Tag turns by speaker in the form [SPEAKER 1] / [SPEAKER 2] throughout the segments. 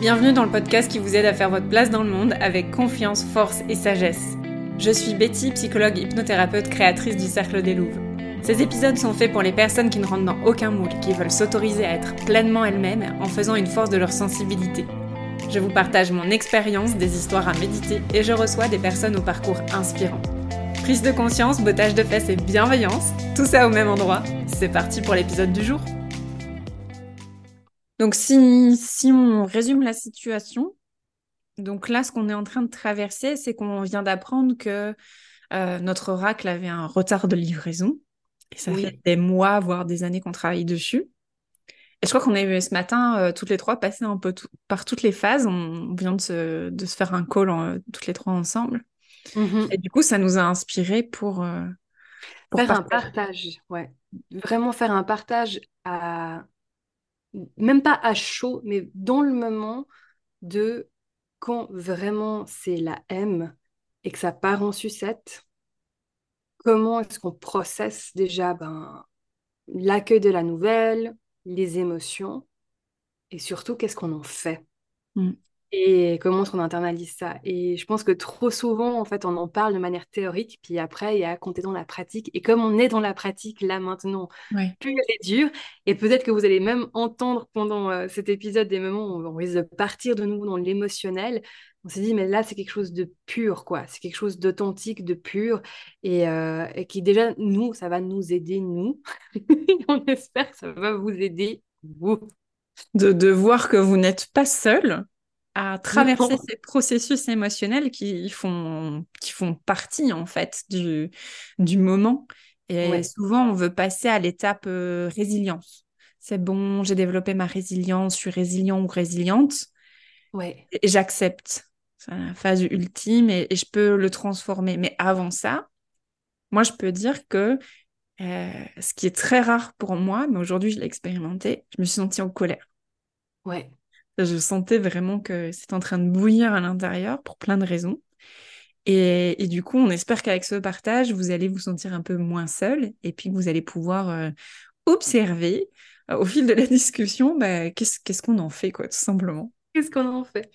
[SPEAKER 1] Bienvenue dans le podcast qui vous aide à faire votre place dans le monde avec confiance, force et sagesse. Je suis Betty, psychologue hypnothérapeute créatrice du Cercle des Louves. Ces épisodes sont faits pour les personnes qui ne rentrent dans aucun moule, qui veulent s'autoriser à être pleinement elles-mêmes en faisant une force de leur sensibilité. Je vous partage mon expérience, des histoires à méditer et je reçois des personnes au parcours inspirant. Prise de conscience, bottage de fesses et bienveillance, tout ça au même endroit. C'est parti pour l'épisode du jour. Donc si, si on résume la situation, donc là ce qu'on est en train de traverser, c'est qu'on vient d'apprendre que euh, notre oracle avait un retard de livraison. Et ça fait des mois, voire des années qu'on travaille dessus. Et je crois qu'on est ce matin, euh, toutes les trois, passé un peu par toutes les phases. On vient de se, de se faire un call euh, toutes les trois ensemble. Mmh Et du coup, ça nous a inspiré pour,
[SPEAKER 2] pour faire un partage. Ouais. Vraiment faire un partage à même pas à chaud, mais dans le moment de quand vraiment c'est la M et que ça part en sucette, comment est-ce qu'on processe déjà ben, l'accueil de la nouvelle, les émotions, et surtout qu'est-ce qu'on en fait? Mm et comment qu'on internalise ça? Et je pense que trop souvent, en fait, on en parle de manière théorique, puis après, il y a à compter dans la pratique. Et comme on est dans la pratique là maintenant, plus elle est dure, et peut-être que vous allez même entendre pendant euh, cet épisode des moments où on risque de partir de nouveau dans l'émotionnel. On s'est dit, mais là, c'est quelque chose de pur, quoi. C'est quelque chose d'authentique, de pur, et, euh, et, qui déjà, nous, ça va nous aider, nous. on espère que ça va vous aider, vous.
[SPEAKER 1] De, de voir que vous n'êtes pas seul à traverser ces processus émotionnels qui font, qui font partie en fait du, du moment. Et souvent, on veut passer à l'étape euh, résilience. C'est bon, j'ai développé ma résilience, je suis résilient ou résiliente.
[SPEAKER 2] Ouais.
[SPEAKER 1] Et j'accepte. C'est la phase ultime et, je peux le transformer. Mais avant ça, moi, je peux dire que euh, ce qui est très rare pour moi, mais aujourd'hui, je l'ai expérimenté, je me suis sentie en colère.
[SPEAKER 2] Ouais.
[SPEAKER 1] Je sentais vraiment que c'était en train de bouillir à l'intérieur pour plein de raisons. Et, du coup, on espère qu'avec ce partage, vous allez vous sentir un peu moins seul et puis que vous allez pouvoir euh, observer euh, au fil de la discussion bah, qu'est-ce qu'on en fait, quoi, tout simplement.
[SPEAKER 2] Qu'est-ce qu'on en fait?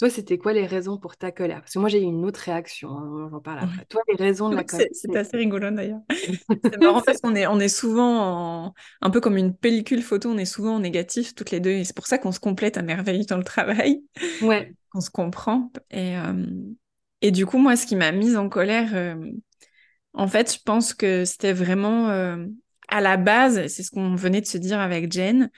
[SPEAKER 2] Toi, c'était quoi les raisons pour ta colère? Parce que moi, j'ai eu une autre réaction, hein, j'en parle après. Toi, les raisons de la colère.
[SPEAKER 1] C'est assez rigolo d'ailleurs. c'est marrant parce qu'on est, on est souvent un peu comme une pellicule photo, on est souvent en négatif toutes les deux. Et c'est pour ça qu'on se complète à merveille dans le travail.
[SPEAKER 2] Ouais.
[SPEAKER 1] On se comprend. Et, euh, et du coup, moi, ce qui m'a mise en colère, euh, en fait, je pense que c'était vraiment euh, à la base, c'est ce qu'on venait de se dire avec Jen,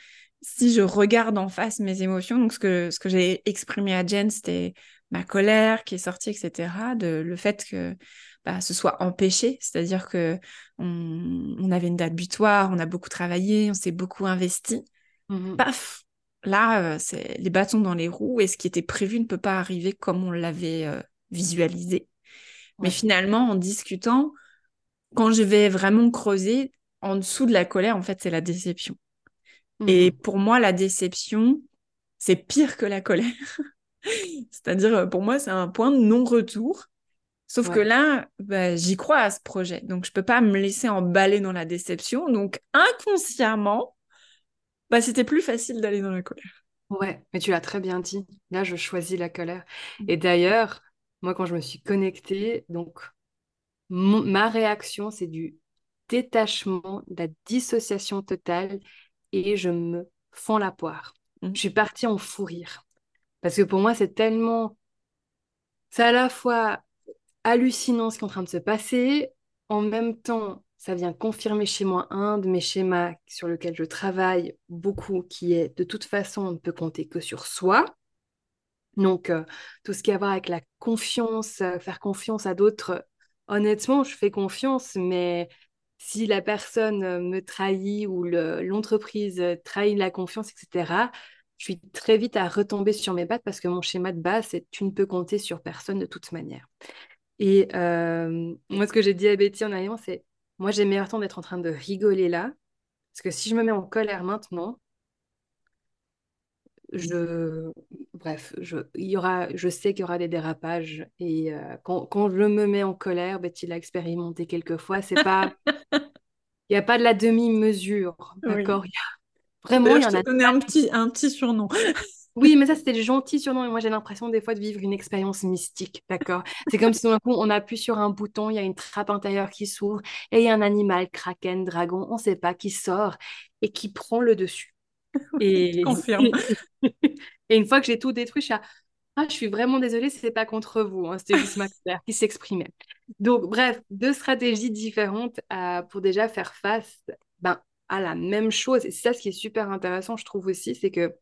[SPEAKER 1] si je regarde en face mes émotions, donc ce que, ce que j'ai exprimé à Jen, c'était ma colère qui est sortie, etc., de, le fait que bah, ce soit empêché, c'est-à-dire que on, avait une date butoir, on a beaucoup travaillé, on s'est beaucoup investi. Mmh Paf Là, euh, c'est les bâtons dans les roues et ce qui était prévu ne peut pas arriver comme on l'avait euh, visualisé. Mais finalement, en discutant, quand je vais vraiment creuser, en dessous de la colère, en fait, c'est la déception. Et mmh pour moi, la déception, c'est pire que la colère. C'est-à-dire, euh, pour moi, c'est un point de non-retour. Sauf que là, bah, j'y crois à ce projet. Donc, je ne peux pas me laisser emballer dans la déception. Donc, inconsciemment, bah, c'était plus facile d'aller dans la colère.
[SPEAKER 2] Ouais, mais tu l'as très bien dit. Là, je choisis la colère. Mmh. Et d'ailleurs, moi, quand je me suis connectée, donc, ma réaction, c'est du détachement, de la dissociation totale et je me fends la poire. Mmh. Je suis partie en fou rire. Parce que pour moi, c'est tellement. C'est à la fois hallucinant ce qui est en train de se passer, en même temps, ça vient confirmer chez moi un de mes schémas sur lequel je travaille beaucoup, qui est de toute façon, on ne peut compter que sur soi. Donc, euh, tout ce qui a à voir avec la confiance, euh, faire confiance à d'autres, honnêtement, je fais confiance, mais si la personne euh, me trahit ou l'entreprise euh, trahit la confiance, etc., je suis très vite à retomber sur mes pattes parce que mon schéma de base, c'est tu ne peux compter sur personne de toute manière. Et euh, moi, ce que j'ai dit à Betty en arrivant, c'est moi, j'ai meilleur temps d'être en train de rigoler là, parce que si je me mets en colère maintenant, je, bref, je, il y aura, je sais qu'il y aura des dérapages. Et quand, quand, je me mets en colère, Betty l'a expérimenté quelques fois, c'est pas, il n'y a pas de la demi-mesure, d'accord? Vraiment,
[SPEAKER 1] il y en a. Te un petit, un petit surnom.
[SPEAKER 2] Oui, mais ça, c'était le gentil surnom. Et moi, j'ai l'impression des fois de vivre une expérience mystique, d'accord? C'est comme si d'un coup, on appuie sur un bouton, il y a une trappe intérieure qui s'ouvre et il y a un animal, kraken, dragon, on ne sait pas, qui sort et qui prend le dessus.
[SPEAKER 1] Et... confirme.
[SPEAKER 2] et une fois que j'ai tout détruit, je suis à... Ah, je suis vraiment désolée, ce n'est pas contre vous, hein, c'était juste ma colère qui s'exprimait. Donc, bref, deux stratégies différentes euh, pour déjà faire face ben, à la même chose. Et c'est ça ce qui est super intéressant, je trouve aussi, c'est que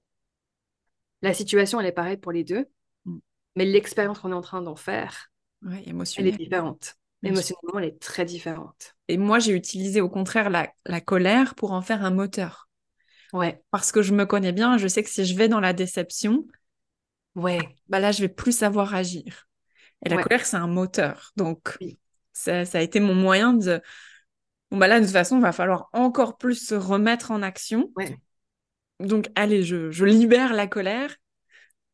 [SPEAKER 2] la situation, elle est pareille pour les deux, mm. mais l'expérience qu'on est en train d'en faire, elle est différente. Émotionnellement, elle est très différente.
[SPEAKER 1] Et moi, j'ai utilisé au contraire la, la, colère pour en faire un moteur.
[SPEAKER 2] Ouais.
[SPEAKER 1] Parce que je me connais bien, je sais que si je vais dans la déception,
[SPEAKER 2] ouais.
[SPEAKER 1] bah là, je vais plus savoir agir. Et la colère, c'est un moteur. Donc, ça, ça, a été mon moyen de. Bon, bah là, de toute façon, il va falloir encore plus se remettre en action.
[SPEAKER 2] Ouais.
[SPEAKER 1] Donc, allez, je, libère la colère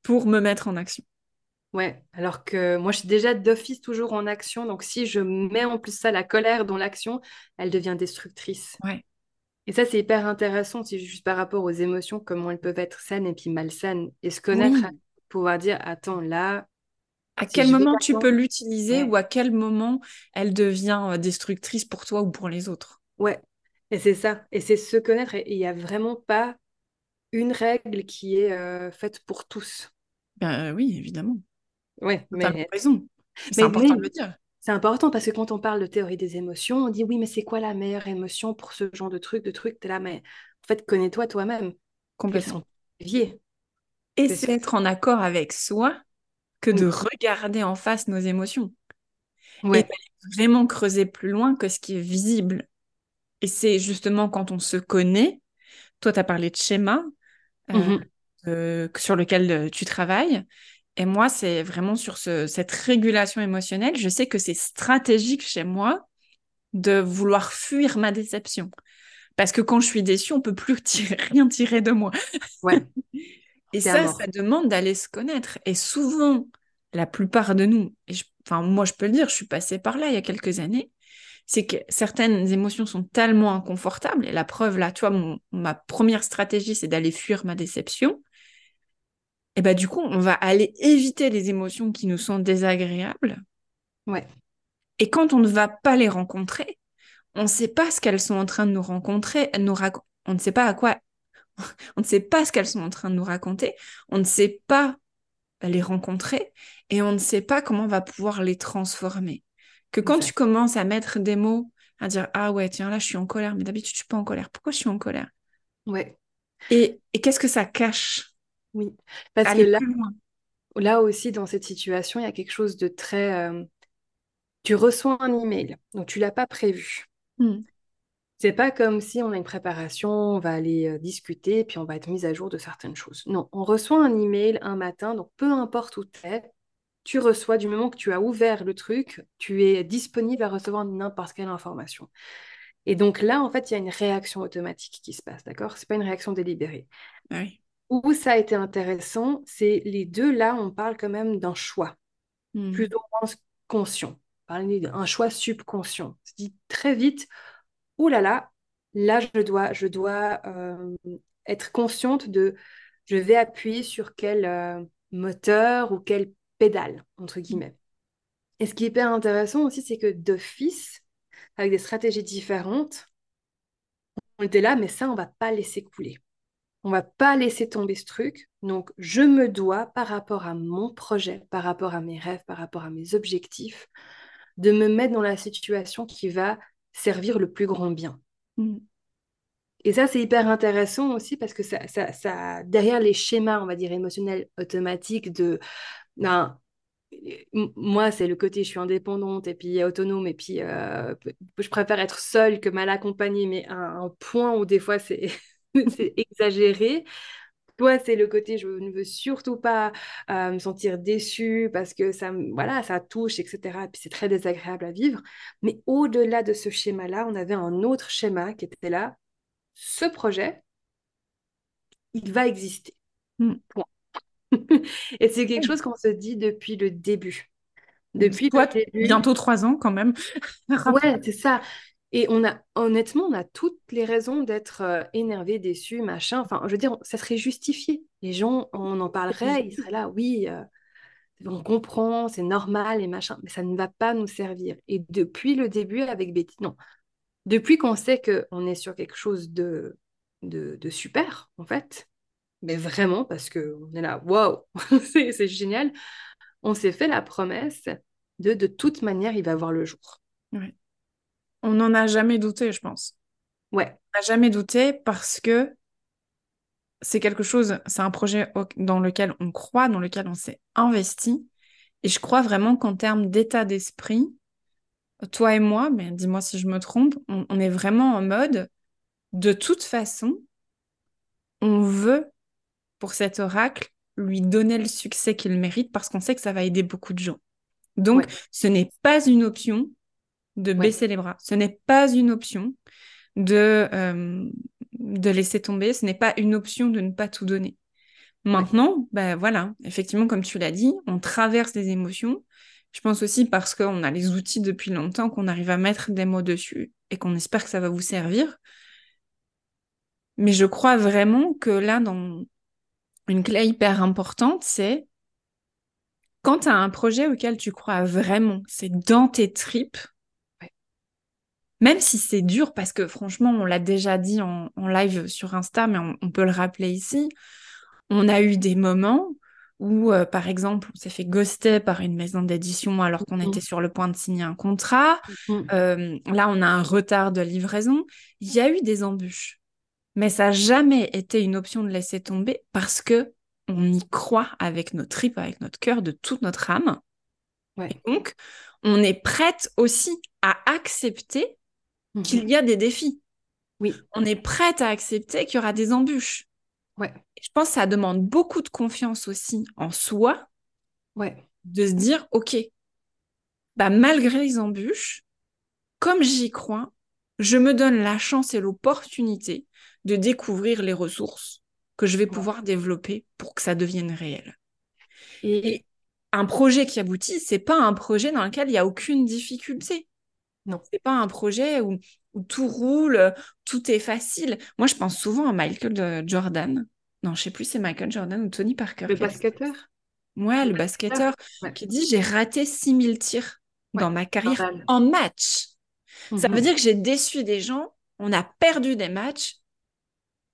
[SPEAKER 1] pour me mettre en action.
[SPEAKER 2] Ouais, alors que moi, je suis déjà d'office toujours en action. Donc, si je mets en plus ça, la colère dans l'action, elle devient destructrice.
[SPEAKER 1] Ouais.
[SPEAKER 2] Et ça, c'est hyper intéressant, c'est juste par rapport aux émotions, comment elles peuvent être saines et puis malsaines. Et se connaître, pouvoir dire, attends, là.
[SPEAKER 1] À quel moment tu peux l'utiliser ou à quel moment elle devient euh, destructrice pour toi ou pour les autres?
[SPEAKER 2] Ouais, et c'est ça. Et c'est se connaître. Et il n'y a vraiment pas une règle qui est euh, faite pour tous.
[SPEAKER 1] Ben, euh, oui, évidemment.
[SPEAKER 2] Ouais,
[SPEAKER 1] mais... raison. C'est important de le dire.
[SPEAKER 2] C'est important parce que quand on parle de théorie des émotions, on dit oui, mais c'est quoi la meilleure émotion pour ce genre de truc, de truc T'es là, mais en fait, connais-toi toi-même.
[SPEAKER 1] Complètement.
[SPEAKER 2] Et
[SPEAKER 1] c'est être en accord avec soi que de regarder en face nos émotions.
[SPEAKER 2] Ouais.
[SPEAKER 1] Et vraiment creuser plus loin que ce qui est visible. Et c'est justement quand on se connaît, toi, tu as parlé de schéma, euh, mmh sur lequel euh, tu travailles. Et moi, c'est vraiment sur cette régulation émotionnelle. Je sais que c'est stratégique chez moi de vouloir fuir ma déception. Parce que quand je suis déçue, on peut plus rien tirer de moi.
[SPEAKER 2] Ouais.
[SPEAKER 1] et ça, ça demande d'aller se connaître. Et souvent, la plupart de nous, et enfin moi je peux le dire, je suis passée par là il y a quelques années, c'est que certaines émotions sont tellement inconfortables. Et la preuve, là, tu vois, ma première stratégie, c'est d'aller fuir ma déception. Et bah, du coup, on va aller éviter les émotions qui nous sont désagréables.
[SPEAKER 2] Ouais.
[SPEAKER 1] Et quand on ne va pas les rencontrer, on ne sait pas ce qu'elles sont en train de nous rencontrer, nous on ne sait pas à quoi, on ne sait pas ce qu'elles sont en train de nous raconter, on ne sait pas les rencontrer et on ne sait pas comment on va pouvoir les transformer. Que quand tu commences à mettre des mots, à dire Ah ouais, tiens, là, je suis en colère, mais d'habitude, je suis pas en colère. Pourquoi je suis en colère?
[SPEAKER 2] Ouais.
[SPEAKER 1] Et, qu'est-ce que ça cache?
[SPEAKER 2] Oui. Parce que là, là aussi, dans cette situation, il y a quelque chose de très. Euh, tu reçois un email, donc tu l'as pas prévu.
[SPEAKER 1] Hmm.
[SPEAKER 2] C'est pas comme si on a une préparation, on va aller euh, discuter, puis on va être mis à jour de certaines choses. Non, on reçoit un email un matin, donc peu importe où tu es, tu reçois, du moment que tu as ouvert le truc, tu es disponible à recevoir n'importe quelle information. Et donc là, en fait, il y a une réaction automatique qui se passe, d'accord? C'est pas une réaction délibérée.
[SPEAKER 1] Oui.
[SPEAKER 2] Où ça a été intéressant, c'est les deux là, on parle quand même d'un choix, hmm. plus ou moins conscient. Un choix subconscient. On se dit très vite, oh là là, là je dois, je dois euh, être consciente de, je vais appuyer sur quel euh, moteur ou quel pédale, entre guillemets. Et ce qui est hyper intéressant aussi, c'est que d'office, avec des stratégies différentes, on était là, mais ça, on va pas laisser couler. On va pas laisser tomber ce truc. Donc, je me dois, par rapport à mon projet, par rapport à mes rêves, par rapport à mes objectifs, de me mettre dans la situation qui va servir le plus grand bien.
[SPEAKER 1] Mm.
[SPEAKER 2] Et ça, c'est hyper intéressant aussi parce que ça, ça, ça, derrière les schémas, on va dire, émotionnels automatiques de ben, moi, c'est le côté je suis indépendante et puis autonome et puis euh, je préfère être seule que mal accompagnée, mais à un point où des fois c'est exagéré. Toi, c'est le côté je ne veux surtout pas euh, me sentir déçue parce que ça, voilà, ça touche, etc. Et puis c'est très désagréable à vivre. Mais au-delà de ce schéma-là, on avait un autre schéma qui était là. Ce projet, il va exister.
[SPEAKER 1] Hmm.
[SPEAKER 2] Et c'est quelque chose qu'on se dit depuis le début.
[SPEAKER 1] Depuis Toi, bientôt trois ans quand même.
[SPEAKER 2] ouais, c'est ça. Et on a, honnêtement, on a toutes les raisons d'être euh, énervé, déçu, machin. Enfin, je veux dire, ça serait justifié. Les gens, on en parlerait, ils seraient là, oui, euh, on comprend, c'est normal et machin, mais ça ne va pas nous servir. Et depuis le début avec Betty, non, depuis qu'on sait qu'on est sur quelque chose de, de, de, super, en fait, mais vraiment, parce qu'on est là, waouh, c'est génial, on s'est fait la promesse de de toute manière, il va voir le jour.
[SPEAKER 1] On n'en a jamais douté, je pense.
[SPEAKER 2] Ouais.
[SPEAKER 1] On n'a jamais douté parce que c'est quelque chose, c'est un projet dans lequel on croit, dans lequel on s'est investi. Et je crois vraiment qu'en termes d'état d'esprit, toi et moi, mais dis-moi si je me trompe, on, est vraiment en mode, de toute façon, on veut, pour cet oracle, lui donner le succès qu'il mérite parce qu'on sait que ça va aider beaucoup de gens. Donc, ce n'est pas une option de baisser les bras. Ce n'est pas une option de, euh, de laisser tomber. Ce n'est pas une option de ne pas tout donner. Maintenant, ben voilà, effectivement, comme tu l'as dit, on traverse des émotions. Je pense aussi parce qu'on a les outils depuis longtemps, qu'on arrive à mettre des mots dessus et qu'on espère que ça va vous servir. Mais je crois vraiment que là, dans une clé hyper importante, c'est quand tu as un projet auquel tu crois vraiment, c'est dans tes tripes, même si c'est dur, parce que franchement, on l'a déjà dit en, live sur Insta, mais on, peut le rappeler ici, on a eu des moments où, euh, par exemple, on s'est fait ghoster par une maison d'édition alors qu'on était sur le point de signer un contrat. Euh, là, on a un retard de livraison. Il y a eu des embûches. Mais ça n'a jamais été une option de laisser tomber parce que on y croit avec nos tripes, avec notre cœur, de toute notre âme. Et donc, on est prête aussi à accepter Mhm. qu'il y a des défis.
[SPEAKER 2] Oui.
[SPEAKER 1] On est prête à accepter qu'il y aura des embûches.
[SPEAKER 2] Ouais.
[SPEAKER 1] je pense que ça demande beaucoup de confiance aussi en soi.
[SPEAKER 2] Ouais.
[SPEAKER 1] De se dire, OK, bah, malgré les embûches, comme j'y crois, je me donne la chance et l'opportunité de découvrir les ressources que je vais pouvoir développer pour que ça devienne réel. Et, un projet qui aboutit, c'est pas un projet dans lequel il n'y a aucune difficulté. Non, c'est pas un projet où, tout roule, tout est facile. Moi, je pense souvent à Michael Jordan. Non, je sais plus, c'est Michael Jordan ou Tony Parker.
[SPEAKER 2] Le basketteur?
[SPEAKER 1] Ouais, le basketteur qui dit j'ai raté 6000 tirs dans ma carrière en match. Ça veut mhm. dire que j'ai déçu des gens, on a perdu des matchs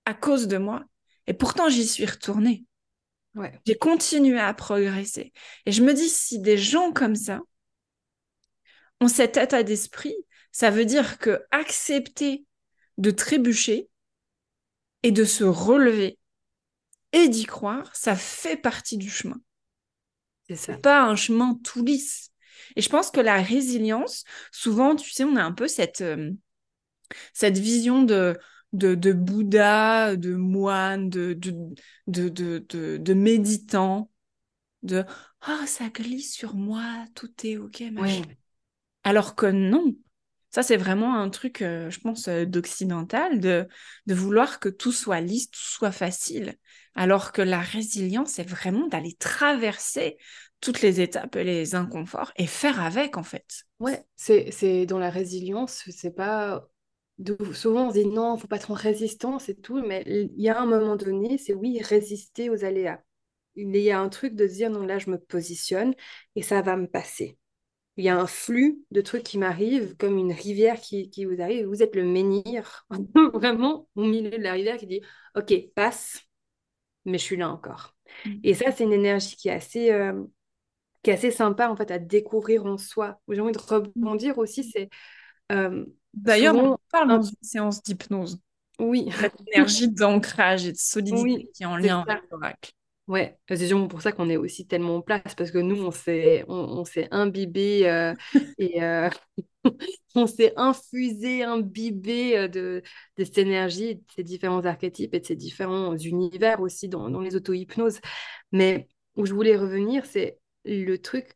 [SPEAKER 1] à cause de moi. Et pourtant, j'y suis retournée.
[SPEAKER 2] Ouais.
[SPEAKER 1] J'ai continué à progresser. Et je me dis, si des gens comme ça, cet état d'esprit, ça veut dire que accepter de trébucher et de se relever et d'y croire, ça fait partie du chemin. C'est pas un chemin tout lisse. Et je pense que la résilience, souvent, tu sais, on a un peu cette, euh, cette vision de, de, de, Bouddha, de moine, de, de, de, de, de méditant, de « Oh, ça glisse sur moi, tout est OK, machin. Alors que non, ça c'est vraiment un truc, euh, je pense, euh, d'occidental, de, vouloir que tout soit lisse, tout soit facile. Alors que la résilience, c'est vraiment d'aller traverser toutes les étapes et les inconforts et faire avec, en fait.
[SPEAKER 2] Ouais, c'est dans la résilience, c'est pas souvent on se dit non, faut pas être en résistance et tout, mais il y a un moment donné, c'est oui, résister aux aléas. Il y a un truc de dire non, là je me positionne et ça va me passer il y a un flux de trucs qui m'arrivent, comme une rivière qui, vous arrive. Vous êtes le menhir, vraiment au milieu de la rivière qui dit Ok, passe, mais je suis là encore. Mm. Et ça, c'est une énergie qui est assez, euh, qui est assez sympa en fait à découvrir en soi. J'ai envie de rebondir aussi, c'est.
[SPEAKER 1] Euh, D'ailleurs, on parle dans une séance d'hypnose.
[SPEAKER 2] Oui.
[SPEAKER 1] Cette énergie d'ancrage et de solidité qui est en lien avec l'oracle.
[SPEAKER 2] Ouais, c'est sûrement pour ça qu'on est aussi tellement en place, parce que nous, on s'est on, s'est imbibé euh, et euh, on s'est infusé, imbibé euh, de, de cette énergie, de ces différents archétypes et de ces différents univers aussi dans, dans les auto-hypnoses. Mais où je voulais revenir, c'est le truc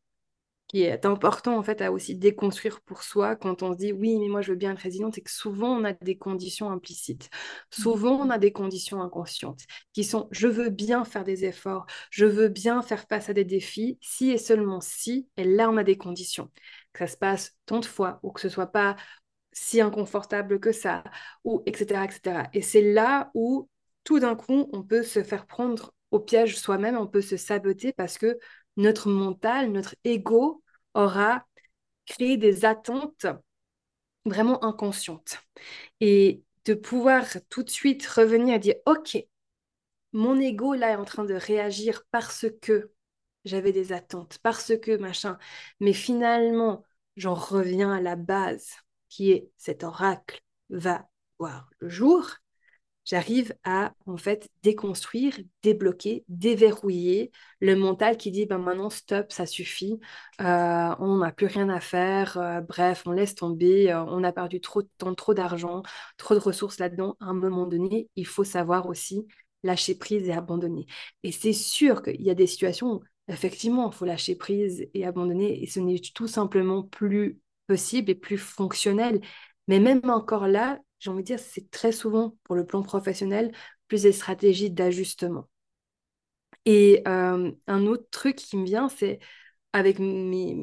[SPEAKER 2] qui est important en fait à aussi déconstruire pour soi quand on se dit oui mais moi je veux bien être résiliente c'est que souvent on a des conditions implicites. Mmh. souvent on a des conditions inconscientes qui sont je veux bien faire des efforts je veux bien faire face à des défis. Si et seulement si et là on a des conditions. Que ça se passe tant de fois ou que ce soit pas si inconfortable que ça ou etc etc et c'est là où tout d'un coup on peut se faire prendre au piège soi-même, on peut se saboter parce que notre mental, notre ego aura créé des attentes vraiment inconscientes. Et de pouvoir tout de suite revenir et dire, OK, mon ego là est en train de réagir parce que j'avais des attentes, parce que machin. Mais finalement, j'en reviens à la base, qui est cet oracle va voir le jour j'arrive à en fait déconstruire, débloquer, déverrouiller le mental qui dit ben maintenant stop, ça suffit, euh, on n'a plus rien à faire, euh, bref, on laisse tomber, euh, on a perdu trop de temps, trop d'argent, trop de ressources là-dedans. À un moment donné, il faut savoir aussi lâcher prise et abandonner. Et c'est sûr qu'il y a des situations où effectivement, il faut lâcher prise et abandonner et ce n'est tout simplement plus possible et plus fonctionnel. Mais même encore là, j'ai envie de dire, c'est très souvent pour le plan professionnel plus des stratégies d'ajustement. Et euh, un autre truc qui me vient, c'est avec mes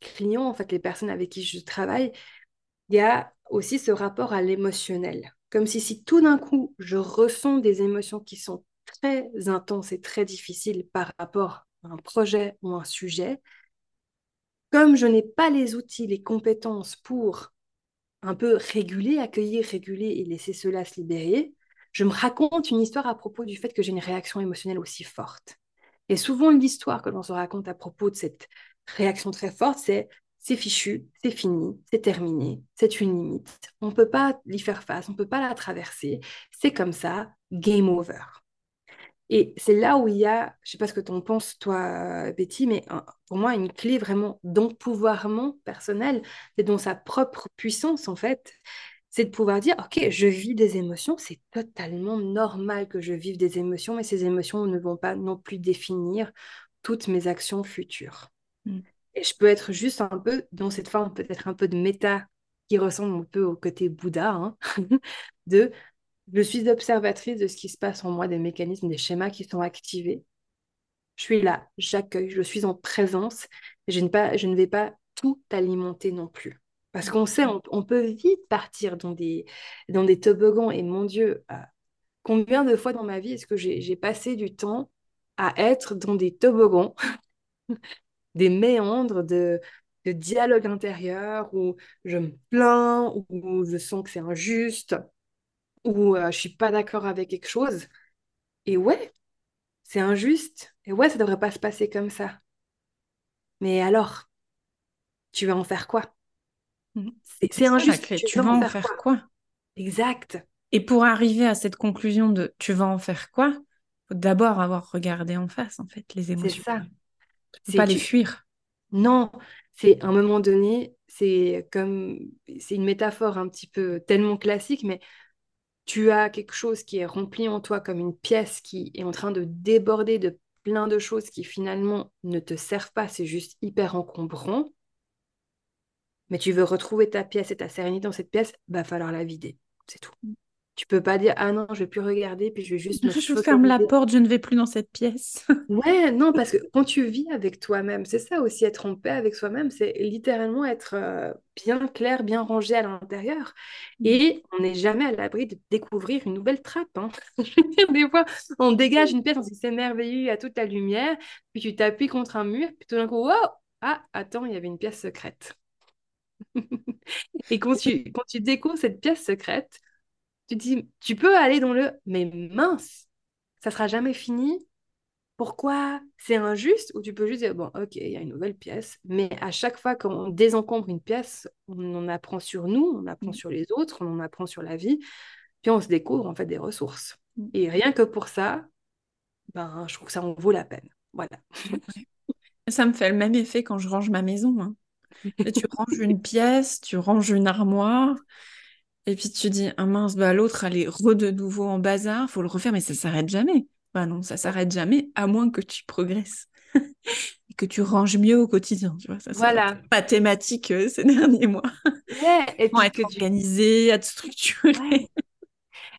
[SPEAKER 2] clients, en fait, les personnes avec qui je travaille, il y a aussi ce rapport à l'émotionnel. Comme si, si tout d'un coup, je ressens des émotions qui sont très intenses et très difficiles par rapport à un projet ou un sujet, comme je n'ai pas les outils, les compétences pour un peu réguler, accueillir, réguler et laisser cela se libérer, je me raconte une histoire à propos du fait que j'ai une réaction émotionnelle aussi forte. Et souvent, l'histoire que l'on se raconte à propos de cette réaction très forte, c'est c'est fichu, c'est fini, c'est terminé, c'est une limite. On ne peut pas y faire face, on ne peut pas la traverser. C'est comme ça, game over. Et c'est là où il y a, je ne sais pas ce que tu en penses, toi, Betty, mais pour moi, une clé vraiment d'empouvoirment personnel, c'est dans sa propre puissance, en fait. C'est de pouvoir dire, OK, je vis des émotions, c'est totalement normal que je vive des émotions, mais ces émotions ne vont pas non plus définir toutes mes actions futures. Mm. Et je peux être juste un peu dans cette forme, peut-être un peu de méta qui ressemble un peu au côté Bouddha, hein, de je suis observatrice de ce qui se passe en moi, des mécanismes, des schémas qui sont activés. Je suis là, j'accueille, je suis en présence. je, ne vais pas tout alimenter non plus. Parce qu'on sait, on, peut vite partir dans des, dans des toboggans. Et mon Dieu, euh, combien de fois dans ma vie est-ce que j'ai passé du temps à être dans des toboggans, des méandres de, de dialogue intérieur où je me plains, où je sens que c'est injuste, ou je je suis pas d'accord avec quelque chose. Et ouais, c'est injuste. Et ouais, ça devrait pas se passer comme ça. Mais alors, tu vas en faire quoi?
[SPEAKER 1] Mmh. C'est injuste. Tu, vas, en faire, quoi,
[SPEAKER 2] Exact.
[SPEAKER 1] Et pour arriver à cette conclusion de tu vas en faire quoi, faut d'abord avoir regardé en face, en fait, les émotions.
[SPEAKER 2] C'est ça.
[SPEAKER 1] C'est pas les fuir.
[SPEAKER 2] Non, c'est à un moment donné, c'est comme c'est une métaphore un petit peu tellement classique, mais tu as quelque chose qui est rempli en toi comme une pièce qui est en train de déborder de plein de choses qui finalement ne te servent pas, c'est juste hyper encombrant, mais tu veux retrouver ta pièce et ta sérénité dans cette pièce, va falloir la vider, c'est tout. Tu peux pas dire ah non, je vais plus regarder puis je vais juste me
[SPEAKER 1] Je ferme la porte, je ne vais plus dans cette pièce.
[SPEAKER 2] ouais, non parce que quand tu vis avec toi-même, c'est ça aussi être en paix avec soi-même, c'est littéralement être euh, bien clair, bien rangé à l'intérieur mmh. et on n'est jamais à l'abri de découvrir une nouvelle trappe hein. des fois, on dégage une pièce, on se dit c'est merveilleux, a toute la lumière, puis tu t'appuies contre un mur, puis tout d'un coup, oh ah attends, il y avait une pièce secrète. et quand tu, quand tu découvres cette pièce secrète, tu dis, tu peux aller dans le mais mince, ça sera jamais fini. Pourquoi? C'est injuste Ou tu peux juste dire, bon, ok, il y a une nouvelle pièce, mais à chaque fois qu'on désencombre une pièce, on en apprend sur nous, on apprend mm. sur les autres, on en apprend sur la vie, puis on se découvre en fait des ressources. Mm. Et rien que pour ça, ben, je trouve que ça en vaut la peine. Voilà.
[SPEAKER 1] Ça me fait le même effet quand je range ma maison. Hein. tu ranges une pièce, tu ranges une armoire, et puis tu dis, ah mince, bah, l'autre, elle est re de nouveau en bazar, faut le refaire, mais ça s'arrête jamais. Bah non, ça s'arrête jamais, à moins que tu progresses. et que tu ranges mieux au quotidien, tu vois. Ça,
[SPEAKER 2] voilà.
[SPEAKER 1] pas thématique euh, ces derniers mois.
[SPEAKER 2] Ouais, et
[SPEAKER 1] puis être organisé, être structuré.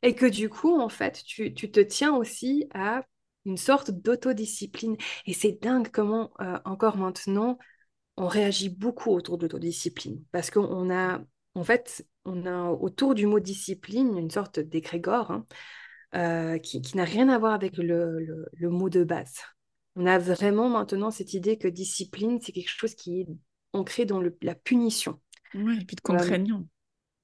[SPEAKER 2] Et que du coup, en fait, tu, tu te tiens aussi à une sorte d'autodiscipline. Et c'est dingue comment, euh, encore maintenant, on réagit beaucoup autour de l'autodiscipline. Parce qu'on a, en fait, on a autour du mot discipline une sorte d'égrégore hein, euh, qui, n'a rien à voir avec le, mot de base. On a vraiment maintenant cette idée que discipline, c'est quelque chose qui est ancré dans la punition.
[SPEAKER 1] Oui, et puis de contraignant.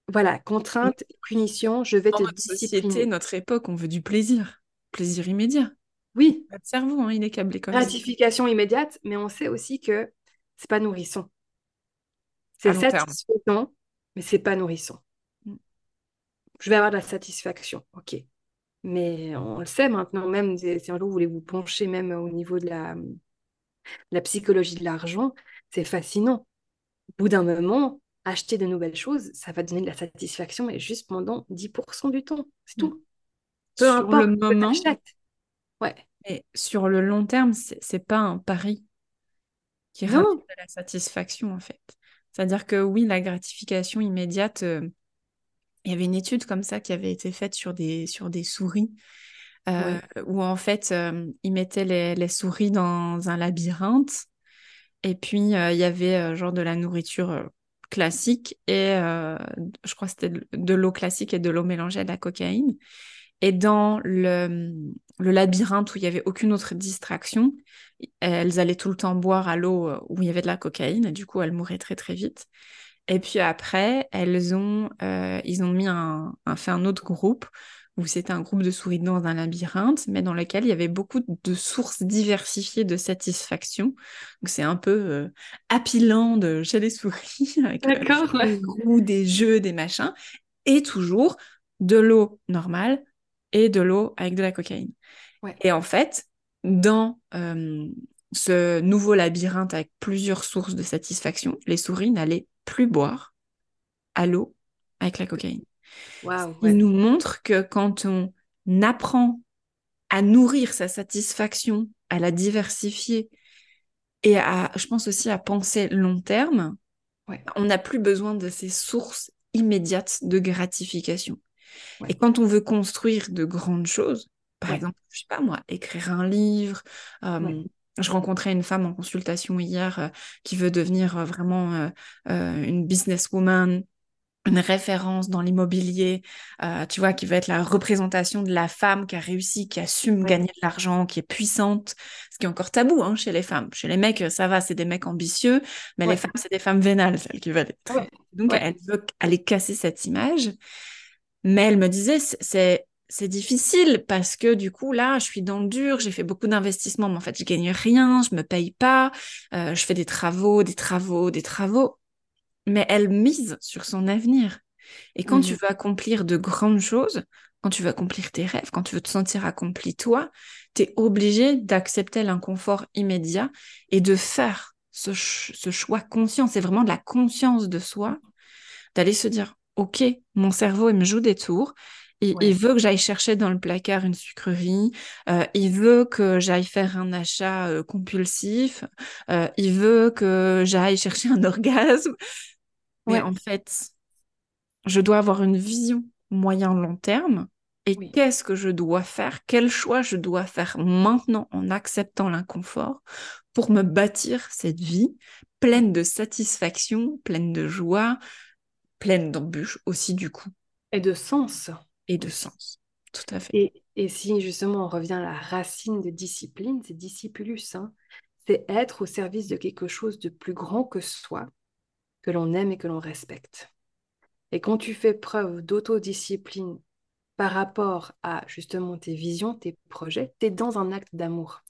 [SPEAKER 2] voilà, contrainte, punition, je vais te
[SPEAKER 1] notre société, notre époque, on veut du plaisir, plaisir immédiat.
[SPEAKER 2] Oui.
[SPEAKER 1] Notre cerveau, hein, il est câblé comme
[SPEAKER 2] Gratification immédiate, mais on sait aussi que c'est pas nourrissant. C'est satisfaisant, mais c'est pas nourrissant. Mm. Je vais avoir de la satisfaction, ok. Mais on le sait maintenant, même si un jour vous voulez vous pencher même au niveau de la, la psychologie de l'argent, c'est fascinant. Au bout d'un moment, acheter de nouvelles choses, ça va donner de la satisfaction, mais juste pendant 10% du temps, c'est tout. Mm.
[SPEAKER 1] Peu sur importe le moment, ouais. Et sur le long terme, c'est pas un pari qui ramène de la satisfaction en fait. C'est-à-dire que oui, la gratification immédiate, euh, il y avait une étude comme ça qui avait été faite sur des, sur des souris, euh, où en fait, euh, ils mettaient les, souris dans un labyrinthe, et puis il y avait genre de la nourriture classique, et je crois que c'était de l'eau classique et de l'eau mélangée à de la cocaïne. Et dans le, le labyrinthe où il n'y avait aucune autre distraction, elles allaient tout le temps boire à l'eau euh, où il y avait de la cocaïne, et du coup, elles mouraient très très vite. Et puis après, elles ont, euh, ils ont mis un, fait un autre groupe où c'était un groupe de souris dans un labyrinthe, mais dans lequel il y avait beaucoup de sources diversifiées de satisfaction. Donc c'est un peu euh, Land chez les souris, avec des roues, des jeux, des machins, et toujours de l'eau normale et de l'eau avec de la cocaïne. Et en fait, dans euh, ce nouveau labyrinthe avec plusieurs sources de satisfaction, les souris n'allaient plus boire à l'eau avec la cocaïne. Il nous montre que quand on apprend à nourrir sa satisfaction, à la diversifier et à, je pense aussi à penser long terme, on n'a plus besoin de ces sources immédiates de gratification. Et quand on veut construire de grandes choses, par exemple, je sais pas moi, écrire un livre. Je rencontrais une femme en consultation hier euh, qui veut devenir euh, vraiment une businesswoman, une référence dans l'immobilier, tu vois, qui veut être la représentation de la femme qui a réussi, qui assume gagner de l'argent, qui est puissante, ce qui est encore tabou hein, chez les femmes. Chez les mecs, ça va, c'est des mecs ambitieux, mais les femmes, c'est des femmes vénales, celles qui veulent être. Donc, elle veut aller casser cette image. Mais elle me disait, c'est c'est difficile parce que du coup là je suis dans le dur j'ai fait beaucoup d'investissements mais en fait je gagne rien je me paye pas euh, je fais des travaux des travaux des travaux. Mais elle mise sur son avenir. Et quand tu mmh. veux accomplir de grandes choses quand tu veux accomplir tes rêves quand tu veux te sentir accompli toi tu es obligé d'accepter l'inconfort immédiat et de faire ce, ce choix conscient. C'est vraiment de la conscience de soi d'aller se dire ok mon cerveau il me joue des tours il, veut que j'aille chercher dans le placard une sucrerie. Euh, il veut que j'aille faire un achat euh, compulsif. Euh, il veut que j'aille chercher un orgasme. Mais en fait, je dois avoir une vision moyen-long terme. Et qu'est-ce que je dois faire? Quel choix je dois faire maintenant en acceptant l'inconfort pour me bâtir cette vie pleine de satisfaction, pleine de joie, pleine d'embûches aussi du coup.
[SPEAKER 2] Et de sens
[SPEAKER 1] et de sens. Tout à fait.
[SPEAKER 2] Et, si justement on revient à la racine de discipline, c'est discipulus, hein. c'est être au service de quelque chose de plus grand que soi, que l'on aime et que l'on respecte. Et quand tu fais preuve d'autodiscipline par rapport à justement tes visions, tes projets, tu es dans un acte d'amour.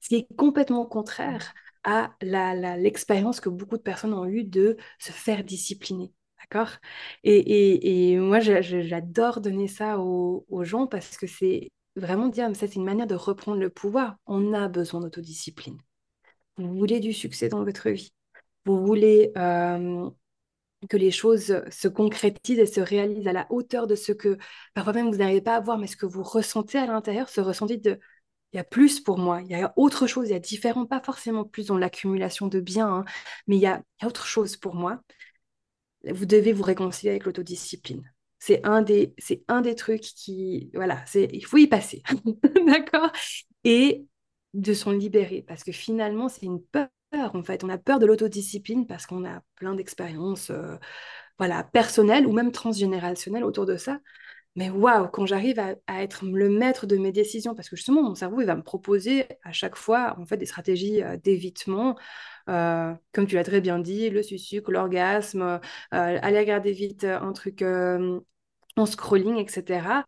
[SPEAKER 2] Ce qui est complètement contraire à l'expérience que beaucoup de personnes ont eue de se faire discipliner. D'accord? Et, moi, j'adore donner ça aux, gens parce que c'est vraiment dire, ça, c'est une manière de reprendre le pouvoir. On a besoin d'autodiscipline. Vous voulez du succès dans votre vie. Vous voulez que les choses se concrétisent et se réalisent à la hauteur de ce que parfois même vous n'arrivez pas à voir, mais ce que vous ressentez à l'intérieur, ce ressenti de il y a plus pour moi, il y a autre chose, il y a différent, pas forcément plus dans l'accumulation de biens, hein, mais il y a autre chose pour moi vous devez vous réconcilier avec l'autodiscipline. C'est un des, c'est un des trucs qui, voilà, c'est, il faut y passer, d'accord? Et de s'en libérer, parce que finalement, c'est une peur, en fait. On a peur de l'autodiscipline parce qu'on a plein d'expériences, euh, voilà, personnelles ou même transgénérationnelles autour de ça. Mais waouh, quand j'arrive à, être le maître de mes décisions, parce que justement, mon cerveau, il va me proposer à chaque fois, en fait, des stratégies euh, d'évitement, euh, comme tu l'as très bien dit, le succic, l'orgasme, euh, aller regarder vite un truc en scrolling, etc.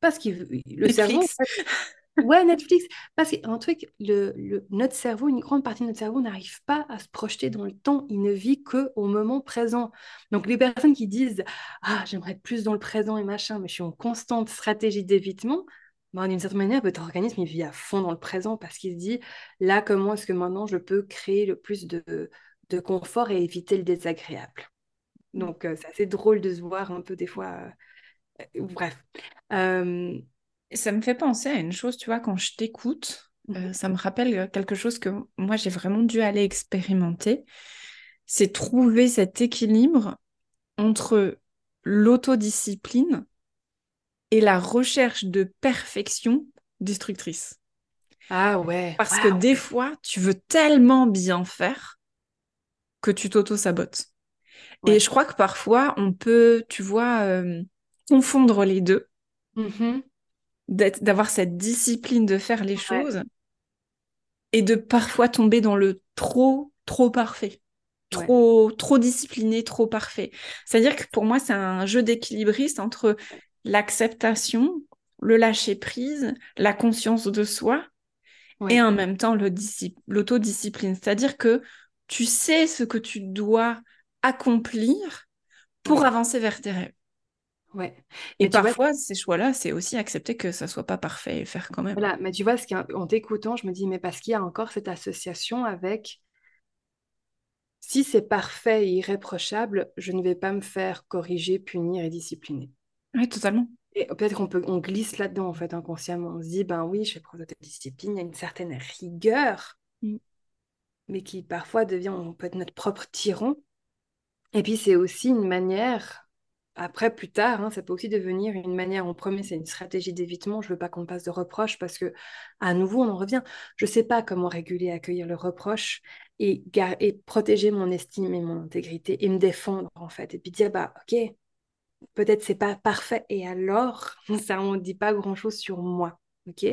[SPEAKER 2] Parce que le cerveau, Ouais, Netflix. Parce qu'un truc, le, notre cerveau, une grande partie de notre cerveau n'arrive pas à se projeter dans le temps. Il ne vit que au moment présent. Donc, les personnes qui disent Ah, j'aimerais être plus dans le présent et machin, mais je suis en constante stratégie d'évitement, ben, d'une certaine manière, votre organisme, il vit à fond dans le présent parce qu'il se dit Là, comment est-ce que maintenant je peux créer le plus de, de confort et éviter le désagréable? Donc, euh, c'est assez drôle de se voir un peu des fois. Euh, bref. Euh,
[SPEAKER 1] ça me fait penser à une chose, tu vois, quand je t'écoute, euh, mhm. ça me rappelle quelque chose que moi j'ai vraiment dû aller expérimenter. C'est trouver cet équilibre entre l'autodiscipline et la recherche de perfection destructrice.
[SPEAKER 2] Ah ouais.
[SPEAKER 1] Parce que des fois, tu veux tellement bien faire que tu t'auto-sabotes. Et je crois que parfois, on peut, tu vois, euh, confondre les deux. Mm-hmm d'avoir cette discipline de faire les choses et de parfois tomber dans le trop, trop parfait. Trop, trop discipliné, trop parfait. C'est-à-dire que pour moi, c'est un jeu d'équilibriste entre l'acceptation, le lâcher prise, la conscience de soi et en même temps l'autodiscipline. C'est-à-dire que tu sais ce que tu dois accomplir pour avancer vers tes rêves.
[SPEAKER 2] Ouais.
[SPEAKER 1] Et parfois, ces choix-là, c'est aussi accepter que ça soit pas parfait et faire quand même.
[SPEAKER 2] Voilà, mais tu vois, ce en t'écoutant, je me dis, mais parce qu'il y a encore cette association avec si c'est parfait et irréprochable, je ne vais pas me faire corriger, punir et discipliner.
[SPEAKER 1] Oui, totalement.
[SPEAKER 2] Et peut-être qu'on peut, on glisse là-dedans, en fait, inconsciemment. On se dit, ben oui, je fais preuve de discipline, il y a une certaine rigueur, mm. mais qui parfois devient, on peut être notre propre tyran. Et puis, c'est aussi une manière après, plus tard, hein, ça peut aussi devenir une manière, en premier, c'est une stratégie d'évitement. Je ne veux pas qu'on passe de reproche parce que, à nouveau, on en revient. Je ne sais pas comment réguler, accueillir le reproche et, et protéger mon estime et mon intégrité et me défendre, en fait. Et puis dire, bah, ok, peut-être c'est pas parfait. Et alors, ça ne dit pas grand-chose sur moi. ok?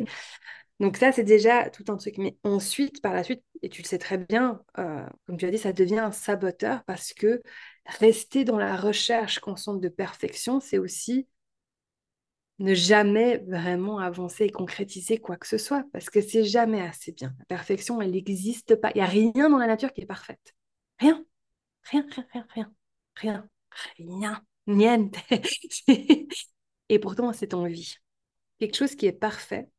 [SPEAKER 2] Donc ça, c'est déjà tout un truc. Mais ensuite, par la suite, et tu le sais très bien, euh, comme tu as dit, ça devient un saboteur parce que rester dans la recherche constante de perfection, c'est aussi ne jamais vraiment avancer et concrétiser quoi que ce soit, parce que c'est jamais assez bien. La perfection, elle n'existe pas. Il n'y a rien dans la nature qui est parfaite. Rien. Rien, rien, rien, rien. Rien. Rien. Niente. et pourtant, c'est en vie. Quelque chose qui est parfait,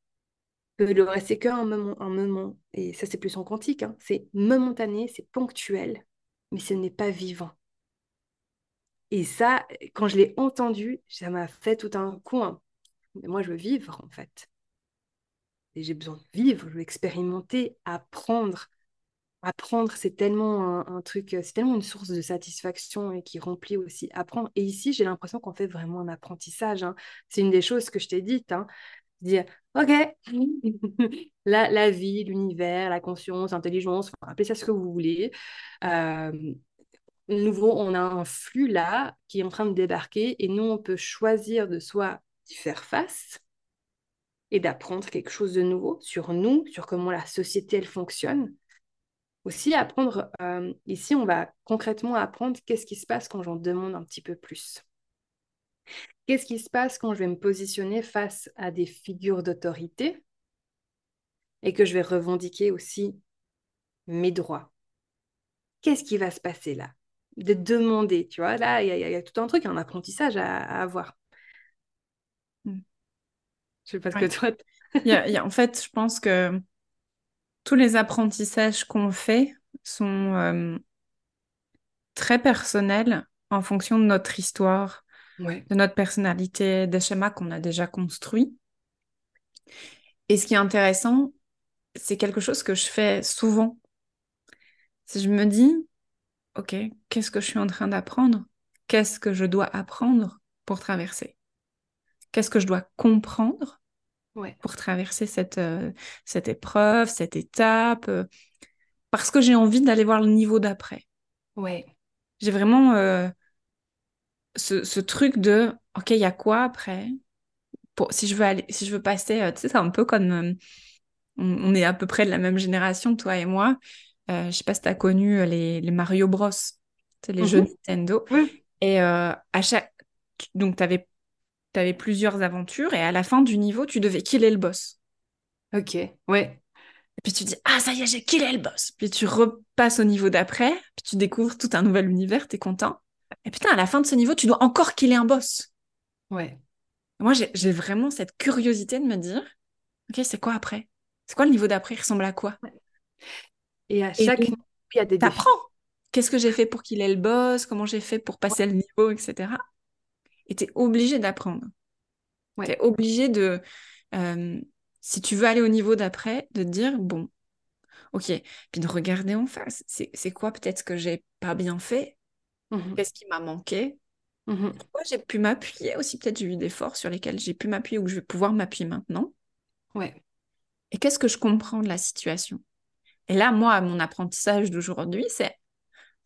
[SPEAKER 2] peut le rester qu'un moment, un moment, et ça c'est plus en quantique, hein. c'est momentané, c'est ponctuel, mais ce n'est pas vivant. Et ça, quand je l'ai entendu, ça m'a fait tout un coup. Mais moi, je veux vivre, en fait. Et j'ai besoin de vivre, je expérimenter, apprendre. Apprendre, c'est tellement un, truc, c'est tellement une source de satisfaction et qui remplit aussi apprendre. Et ici, j'ai l'impression qu'on fait vraiment un apprentissage. Hein. C'est une des choses que je t'ai dites. Hein dire, OK, la, la vie, l'univers, la conscience, l'intelligence, appelez ça ce que vous voulez. Euh, nouveau, on a un flux là qui est en train de débarquer et nous, on peut choisir de soit y faire face et d'apprendre quelque chose de nouveau sur nous, sur comment la société, elle fonctionne. Aussi, apprendre, euh, ici, on va concrètement apprendre qu'est-ce qui se passe quand j'en demande un petit peu plus. Qu'est-ce qui se passe quand je vais me positionner face à des figures d'autorité et que je vais revendiquer aussi mes droits? Qu'est-ce qui va se passer là? De demander, tu vois, là, il y, a tout un truc, un apprentissage à, avoir. Hmm. Je sais pas ce que toi...
[SPEAKER 1] y a, en fait, je pense que tous les apprentissages qu'on fait sont euh, très personnels en fonction de notre histoire, de notre personnalité, des schémas qu'on a déjà construits. Et ce qui est intéressant, c'est quelque chose que je fais souvent. Si je me dis, OK, qu'est-ce que je suis en train d'apprendre? Qu'est-ce que je dois apprendre pour traverser? Qu'est-ce que je dois comprendre pour traverser cette, euh, cette épreuve, cette étape euh, Parce que j'ai envie d'aller voir le niveau d'après.
[SPEAKER 2] Ouais.
[SPEAKER 1] J'ai vraiment euh, ce, truc de, OK, il y a quoi après? Pour, si je veux aller, si je veux passer, tu sais, c'est un peu comme on, est à peu près de la même génération, toi et moi. Je sais pas si tu as connu les, les Mario Bros, les jeux
[SPEAKER 2] Mhm.
[SPEAKER 1] Nintendo.
[SPEAKER 2] Oui.
[SPEAKER 1] Et à chaque, donc tu avais, avais plusieurs aventures et à la fin du niveau, tu devais killer le boss.
[SPEAKER 2] Ok, ouais.
[SPEAKER 1] Et puis tu dis, ah ça y est, j'ai killé le boss. Puis tu repasses au niveau d'après, puis tu découvres tout un nouvel univers, t'es content. Et putain, à la fin de ce niveau, tu dois encore killer un boss.
[SPEAKER 2] Ouais.
[SPEAKER 1] Moi, j'ai vraiment cette curiosité de me dire, ok, c'est quoi après? C'est quoi le niveau d'après? Il ressemble à quoi?
[SPEAKER 2] Et à chaque niveau, il y a des défis.
[SPEAKER 1] Qu'est-ce que j'ai fait pour killer le boss? Comment j'ai fait pour passer le niveau, etc. Et t'es obligé d'apprendre.
[SPEAKER 2] Ouais.
[SPEAKER 1] T'es obligé de... euh, si tu veux aller au niveau d'après, de te dire, bon, ok, puis de regarder en face. C'est quoi peut-être ce que j'ai pas bien fait?
[SPEAKER 2] Mhm.
[SPEAKER 1] Qu'est-ce qui m'a manqué?
[SPEAKER 2] Mhm.
[SPEAKER 1] Pourquoi j'ai pu m'appuyer? Aussi Peut-être j'ai eu des forces sur lesquelles j'ai pu m'appuyer ou que je vais pouvoir m'appuyer maintenant.
[SPEAKER 2] Ouais.
[SPEAKER 1] Et qu'est-ce que je comprends de la situation? Et là, moi, mon apprentissage d'aujourd'hui, c'est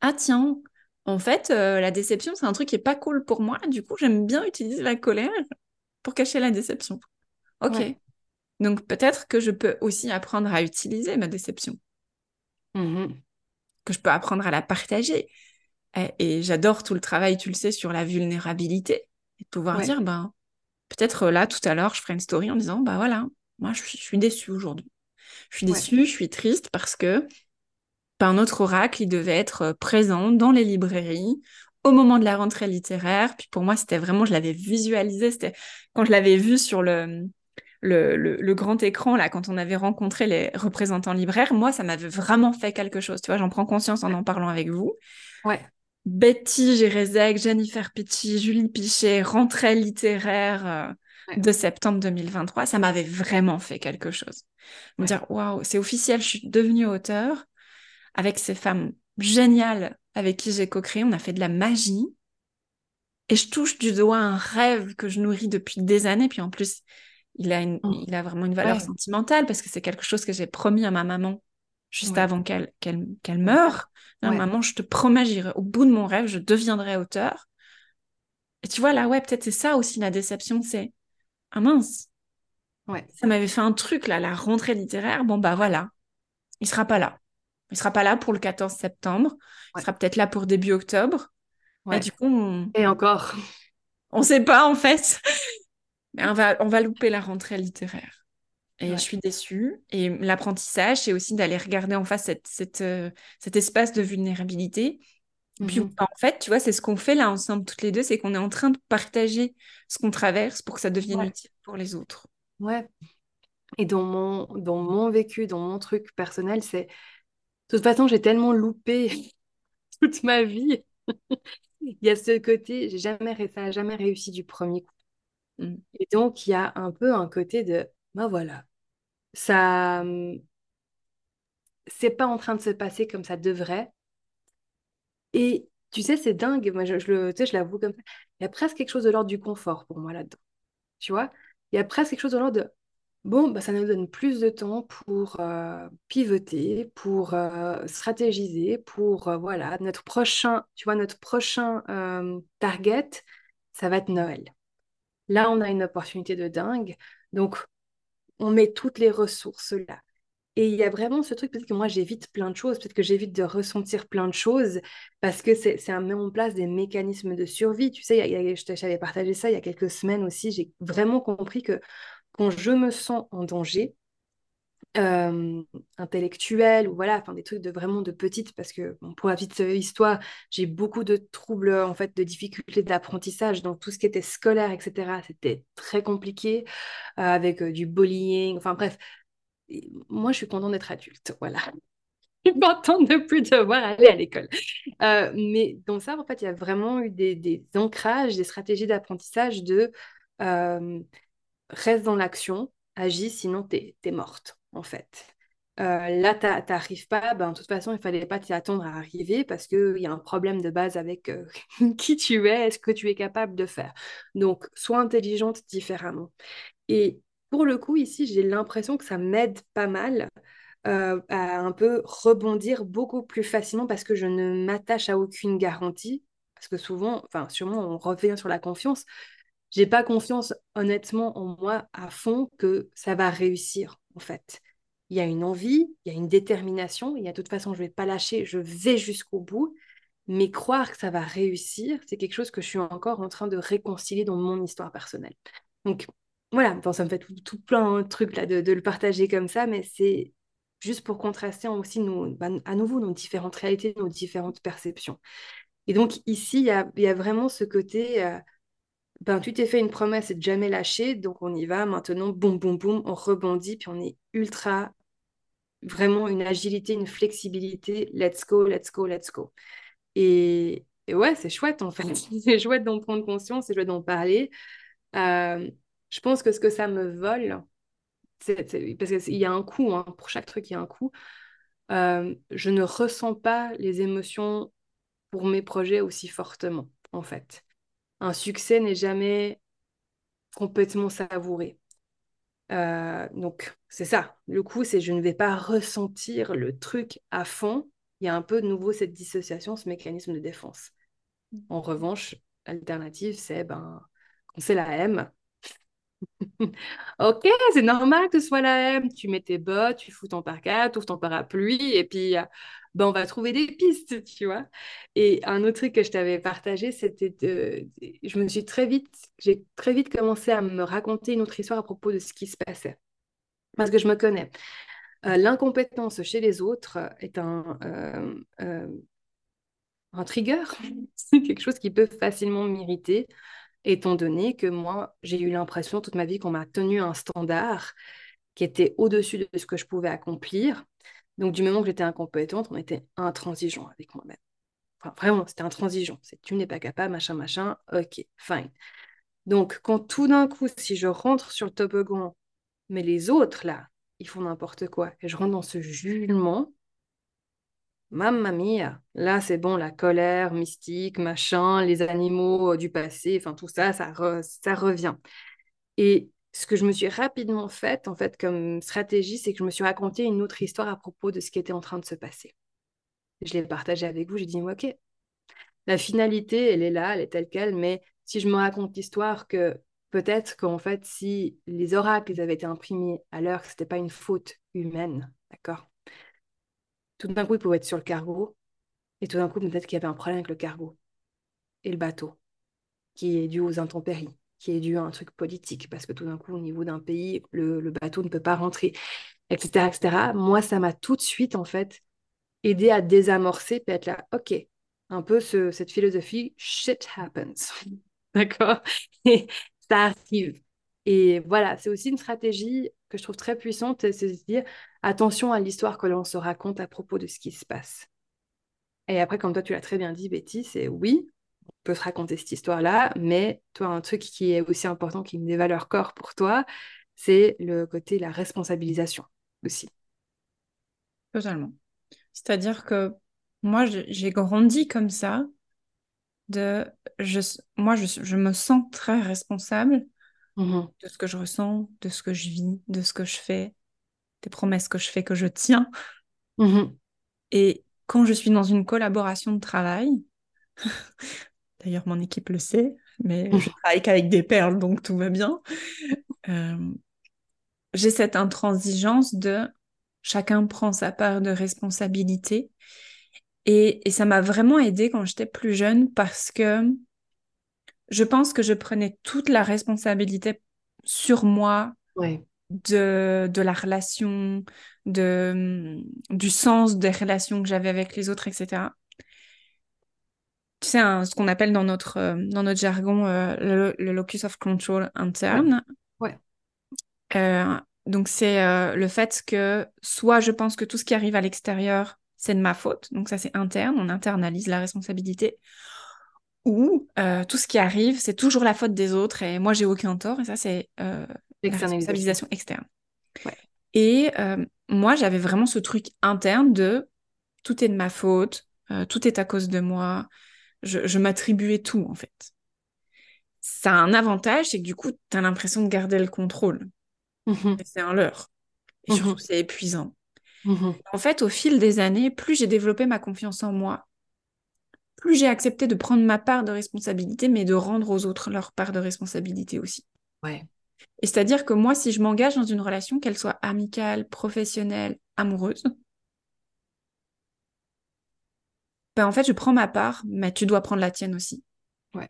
[SPEAKER 1] ah tiens, en fait, euh, la déception, c'est un truc qui est pas cool pour moi. Du coup, j'aime bien utiliser la colère pour cacher la déception. Ok.
[SPEAKER 2] Ouais.
[SPEAKER 1] Donc peut-être que je peux aussi apprendre à utiliser ma déception,
[SPEAKER 2] Mhm.
[SPEAKER 1] que je peux apprendre à la partager. Et, et j'adore tout le travail, tu le sais, sur la vulnérabilité. Et de pouvoir
[SPEAKER 2] Ouais.
[SPEAKER 1] dire, ben, peut-être là, tout à l'heure, je ferai une story en disant, bah voilà, moi, je suis, je suis déçue aujourd'hui. Je suis
[SPEAKER 2] Ouais.
[SPEAKER 1] déçue, je suis triste parce que ben, notre oracle, il devait être euh, présent dans les librairies au moment de la rentrée littéraire. Puis pour moi, c'était vraiment, je l'avais visualisé. C'était quand je l'avais vu sur le, le, le, le grand écran, là, quand on avait rencontré les représentants libraires, moi, ça m'avait vraiment fait quelque chose. Tu vois, j'en prends conscience en en parlant avec vous.
[SPEAKER 2] Ouais.
[SPEAKER 1] Betty Gérezek, Jennifer Pitchy, Julie Pichet, rentrée littéraire euh. De septembre 2023, ça m'avait vraiment fait quelque chose. Me
[SPEAKER 2] Ouais.
[SPEAKER 1] dire, waouh, c'est officiel, je suis devenue auteur avec ces femmes géniales avec qui j'ai co-créé, on a fait de la magie. Et je touche du doigt un rêve que je nourris depuis des années. Puis en plus, il a, une,
[SPEAKER 2] Mm.
[SPEAKER 1] il a vraiment une valeur
[SPEAKER 2] Ouais.
[SPEAKER 1] sentimentale parce que c'est quelque chose que j'ai promis à ma maman juste
[SPEAKER 2] Ouais.
[SPEAKER 1] avant qu'elle qu'elle qu'elle meure. Non,
[SPEAKER 2] Ouais.
[SPEAKER 1] Maman, je te promets, j'irai au bout de mon rêve, je deviendrai auteur. Et tu vois, là, ouais, peut-être c'est ça aussi la déception, c'est ah mince,
[SPEAKER 2] Ouais.
[SPEAKER 1] ça m'avait fait un truc là, la rentrée littéraire. Bon, bah voilà, il sera pas là. Il sera pas là pour le 14 septembre. Il sera peut-être là pour début octobre. Et
[SPEAKER 2] Ouais.
[SPEAKER 1] du coup, on,
[SPEAKER 2] Et encore.
[SPEAKER 1] on sait pas en fait. Mais on va, on va louper la rentrée littéraire. Et
[SPEAKER 2] Ouais.
[SPEAKER 1] je suis déçue. Et l'apprentissage, c'est aussi d'aller regarder en face cette, cette, euh, cet espace de vulnérabilité. Puis
[SPEAKER 2] Mhm.
[SPEAKER 1] en fait, tu vois, c'est ce qu'on fait là ensemble toutes les deux, c'est qu'on est en train de partager ce qu'on traverse pour que ça devienne
[SPEAKER 2] Ouais.
[SPEAKER 1] utile pour les autres.
[SPEAKER 2] Ouais. Et dans mon, dans mon vécu, dans mon truc personnel, c'est... De toute façon, j'ai tellement loupé toute ma vie. Il y a ce côté, j'ai jamais, ça n'a jamais réussi du premier coup.
[SPEAKER 1] Mm.
[SPEAKER 2] Et donc, il y a un peu un côté de, ben voilà, ça, hum, c'est pas en train de se passer comme ça devrait. Et tu sais, c'est dingue, moi je, le, sais, je l'avoue comme ça. Il y a presque quelque chose de l'ordre du confort pour moi là-dedans. Tu vois? Il y a presque quelque chose de l'ordre de, bon, bah, ça nous donne plus de temps pour euh, pivoter, pour euh, stratégiser, pour, euh, voilà, notre prochain, tu vois, notre prochain target, ça va être Noël. Là, on a une opportunité de dingue. Donc, on met toutes les ressources là. Et il y a vraiment ce truc, peut-être que moi j'évite plein de choses, peut-être que j'évite de ressentir plein de choses, parce que c'est un met en place des mécanismes de survie. Tu sais, y je t'avais partagé ça il y a quelques semaines aussi, j'ai vraiment compris que quand je me sens en danger, intellectuel ou voilà, enfin des trucs de vraiment de petite, parce que pour la petite histoire, j'ai beaucoup de troubles, en fait, de difficultés d'apprentissage, donc tout ce qui était scolaire, etc., c'était très compliqué, avec du bullying, enfin bref, moi je suis contente d'être adulte, voilà. Je suis contente de plus devoir aller à l'école. Euh, mais dans ça, en fait, il y a vraiment eu des, ancrages, des stratégies d'apprentissage de euh, reste dans l'action, agis, sinon t'es, t'es morte, en fait. Euh, là, t'a- t'arrives pas, ben, de toute façon, il fallait pas t'y attendre à arriver parce qu'il y a un problème de base avec euh, qui tu es, est-ce que tu es capable de faire. Donc, sois intelligente différemment. Et pour le coup, ici, j'ai l'impression que ça m'aide pas mal euh, à un peu rebondir beaucoup plus facilement parce que je ne m'attache à aucune garantie. Parce que souvent, enfin, sûrement, on revient sur la confiance. j'ai pas confiance honnêtement en moi à fond que ça va réussir en fait. Il y a une envie, il y a une détermination, il y a de toute façon je vais pas lâcher, je vais jusqu'au bout, mais croire que ça va réussir, c'est quelque chose que je suis encore en train de réconcilier dans mon histoire personnelle. Donc voilà, ça me fait tout, plein de trucs là de, le partager comme ça, mais c'est juste pour contraster aussi nos, bah, à nouveau nos différentes réalités, nos différentes perceptions. Et donc ici, il y a, y a, vraiment ce côté, euh, ben, tu t'es fait une promesse et de jamais lâcher, donc on y va maintenant, boum, boum, boum, on rebondit, puis on est ultra, vraiment une agilité, une flexibilité, let's go, let's go, let's go. Et, ouais, c'est chouette en fait, c'est chouette d'en prendre conscience, c'est chouette d'en parler. Euh, je pense que ce que ça me vole, parce qu'il y a un coût, hein, pour chaque truc, il y a un coût. Euh, je ne ressens pas les émotions pour mes projets aussi fortement, en fait un succès n'est jamais complètement savouré. Euh, donc, c'est ça. Le coup, c'est je ne vais pas ressentir le truc à fond. Il y a un peu de nouveau cette dissociation, ce mécanisme de défense. En revanche, l'alternative, c'est ben, quand c'est la M, ok, c'est normal que ce soit la M. Tu mets tes bottes, tu fous ton parka, tu ton parapluie, et puis euh, ben, on va trouver des pistes, tu vois. Et un autre truc que je t'avais partagé, c'était de... Je me suis très vite... J'ai très vite commencé à me raconter une autre histoire à propos de ce qui se passait. Parce que je me connais. Euh, l'incompétence chez les autres est un... Euh, un trigger, c'est quelque chose qui peut facilement m'irriter étant donné que moi, j'ai eu l'impression toute ma vie qu'on m'a tenu un standard qui était au-dessus de ce que je pouvais accomplir. Donc, du moment que j'étais incompétente, on était intransigeant avec moi-même. Enfin, vraiment, c'était intransigeant. C'est tu n'es pas capable, machin, machin, ok, fine. Donc, quand tout d'un coup, si je rentre sur le toboggan, mais les autres, là, ils font n'importe quoi, et je rentre dans ce jugement, Mamma mia, là c'est bon, la colère mystique, machin, les animaux euh, du passé, enfin tout ça, ça, revient. Et ce que je me suis rapidement faite, en fait, comme stratégie, c'est que je me suis raconté une autre histoire à propos de ce qui était en train de se passer. Je l'ai partagé avec vous, j'ai dit, ok, la finalité, elle est là, elle est telle qu'elle, mais si je me raconte l'histoire que peut-être qu'en fait, si les oracles avaient été imprimés à l'heure ce n'était pas une faute humaine, d'accord? Tout d'un coup, il pouvait être sur le cargo. Et tout d'un coup, peut-être qu'il y avait un problème avec le cargo et le bateau, qui est dû aux intempéries, qui est dû à un truc politique, parce que tout d'un coup, au niveau d'un pays, le, bateau ne peut pas rentrer, etc., etc. Moi, ça m'a tout de suite, en fait, aidé à désamorcer, puis être là, OK, un peu cette philosophie, shit happens. D'accord? Et ça arrive. Et voilà, c'est aussi une stratégie que je trouve très puissante, c'est de se dire attention à l'histoire que l'on se raconte à propos de ce qui se passe. Et après, comme toi, tu l'as très bien dit, Betty, c'est oui, on peut se raconter cette histoire-là, mais toi, un truc qui est aussi important, qui me des valeurs corps pour toi, c'est le côté la responsabilisation aussi.
[SPEAKER 1] Totalement. C'est-à-dire que moi, j'ai grandi comme ça. De, je, moi, je, je me sens très responsable Mmh de ce que je ressens, de ce que je vis, de ce que je fais, des promesses que je fais, que je tiens. Mmh Et quand je suis dans une collaboration de travail, d'ailleurs mon équipe le sait, mais je travaille qu'avec des perles, donc tout va bien. Euh, j'ai cette intransigeance de chacun prend sa part de responsabilité. Et, et ça m'a vraiment aidé quand j'étais plus jeune parce que je pense que je prenais toute la responsabilité sur moi de, de la relation, de, du sens des relations que j'avais avec les autres, etc. Tu sais, ce qu'on appelle dans notre, euh, dans notre jargon euh, le, locus of control interne.
[SPEAKER 2] Ouais.
[SPEAKER 1] Euh, donc, c'est le fait que soit je pense que tout ce qui arrive à l'extérieur, c'est de ma faute. Donc, ça, c'est interne. On internalise la responsabilité euh, tout ce qui arrive, c'est toujours la faute des autres et moi, j'ai aucun tort. Et ça, c'est euh, responsabilisation externe. Et euh, moi, j'avais vraiment ce truc interne de tout est de ma faute, tout est à cause de moi. Je, m'attribuais tout, en fait. Ça a un avantage, c'est que du coup, tu as l'impression de garder le contrôle. Mmh c'est un leurre. Et mmh surtout, c'est épuisant. Mmh en fait, au fil des années, plus j'ai développé ma confiance en moi, plus j'ai accepté de prendre ma part de responsabilité, mais de rendre aux autres leur part de responsabilité aussi.
[SPEAKER 2] Ouais.
[SPEAKER 1] Et c'est-à-dire que moi, si je m'engage dans une relation, qu'elle soit amicale, professionnelle, amoureuse, ben en fait, je prends ma part, mais tu dois prendre la tienne aussi.
[SPEAKER 2] Ouais.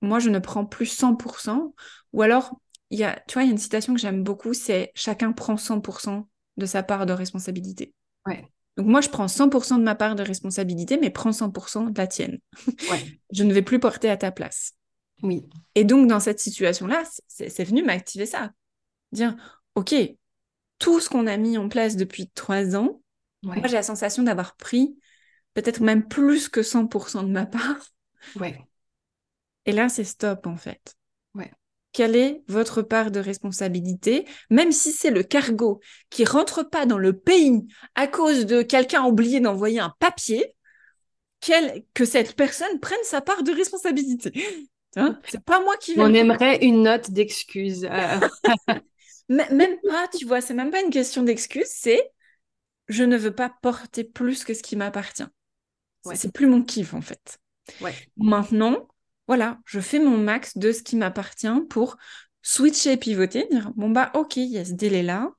[SPEAKER 1] Moi, je ne prends plus 100%. Ou alors, y a, tu vois, il y a une citation que j'aime beaucoup, c'est chacun prend 100% de sa part de responsabilité.
[SPEAKER 2] Ouais.
[SPEAKER 1] Donc moi, je prends 100% de ma part de responsabilité, mais prends 100% de la tienne.
[SPEAKER 2] Ouais.
[SPEAKER 1] je ne vais plus porter à ta place.
[SPEAKER 2] Oui.
[SPEAKER 1] Et donc, dans cette situation-là, c'est venu m'activer ça. Dire, OK, tout ce qu'on a mis en place depuis trois ans, moi, j'ai la sensation d'avoir pris peut-être même plus que 100% de ma part.
[SPEAKER 2] Ouais.
[SPEAKER 1] Et là, c'est stop, en fait.
[SPEAKER 2] Ouais.
[SPEAKER 1] Quelle est votre part de responsabilité, même si c'est le cargo qui rentre pas dans le pays à cause de quelqu'un oublié d'envoyer un papier, que cette personne prenne sa part de responsabilité? C'est pas moi qui vais.
[SPEAKER 2] On aimerait une note d'excuse. Euh.
[SPEAKER 1] même pas, tu vois, c'est même pas une question d'excuse, c'est je ne veux pas porter plus que ce qui m'appartient. C'est plus mon kiff en fait.
[SPEAKER 2] Ouais.
[SPEAKER 1] Maintenant, voilà, je fais mon max de ce qui m'appartient pour switcher, pivoter, dire bon bah ok, il y a ce délai-là.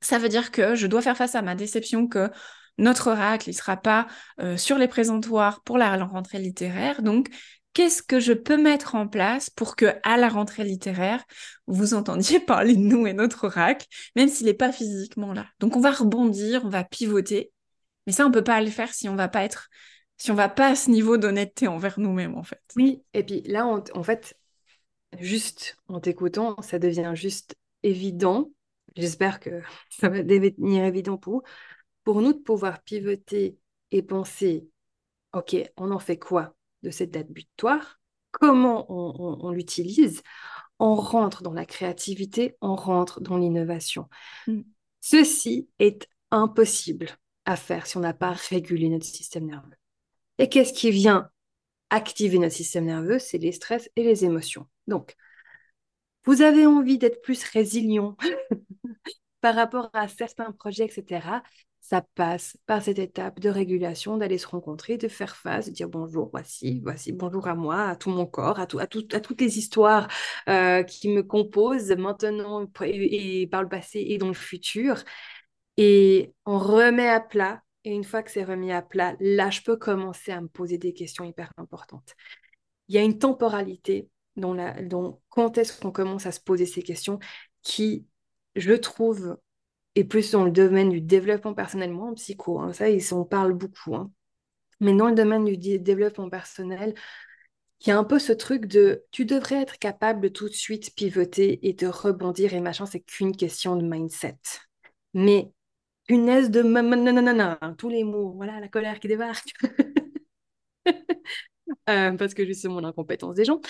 [SPEAKER 1] Ça veut dire que je dois faire face à ma déception que notre oracle, il sera pas euh, sur les présentoirs pour la rentrée littéraire. Donc, qu'est-ce que je peux mettre en place pour que à la rentrée littéraire, vous entendiez parler de nous et notre oracle, même s'il n'est pas physiquement là. Donc on va rebondir, on va pivoter, mais ça on peut pas le faire si on va pas être, si on va pas à ce niveau d'honnêteté envers nous-mêmes en fait.
[SPEAKER 2] Oui, et puis là en fait, juste en t'écoutant, ça devient juste évident. J'espère que ça va devenir évident pour vous, pour nous de pouvoir pivoter et penser, ok, on en fait quoi de cette date butoir, comment on, l'utilise, on rentre dans la créativité, on rentre dans l'innovation. Mm. Ceci est impossible à faire si on n'a pas régulé notre système nerveux. Et qu'est-ce qui vient activer notre système nerveux? C'est les stress et les émotions. Donc, vous avez envie d'être plus résilient par rapport à certains projets, etc ça passe par cette étape de régulation, d'aller se rencontrer, de faire face, de dire bonjour, voici, voici, bonjour à moi, à tout mon corps, à, tout, à, toutes les histoires euh, qui me composent maintenant et, par le passé et dans le futur. Et on remet à plat. Et une fois que c'est remis à plat, là, je peux commencer à me poser des questions hyper importantes. Il y a une temporalité dont, dont quand est-ce qu'on commence à se poser ces questions qui, je trouve, et plus dans le domaine du développement personnel, moi en psycho, hein, ça, ils en parlent beaucoup. Hein. Mais dans le domaine du développement personnel, il y a un peu ce truc de tu devrais être capable de tout de suite pivoter et de rebondir et machin, c'est qu'une question de mindset. Mais punaise de non, non, non, non, tous les mots, voilà, la colère qui débarque. euh, parce que justement l'incompétence des gens.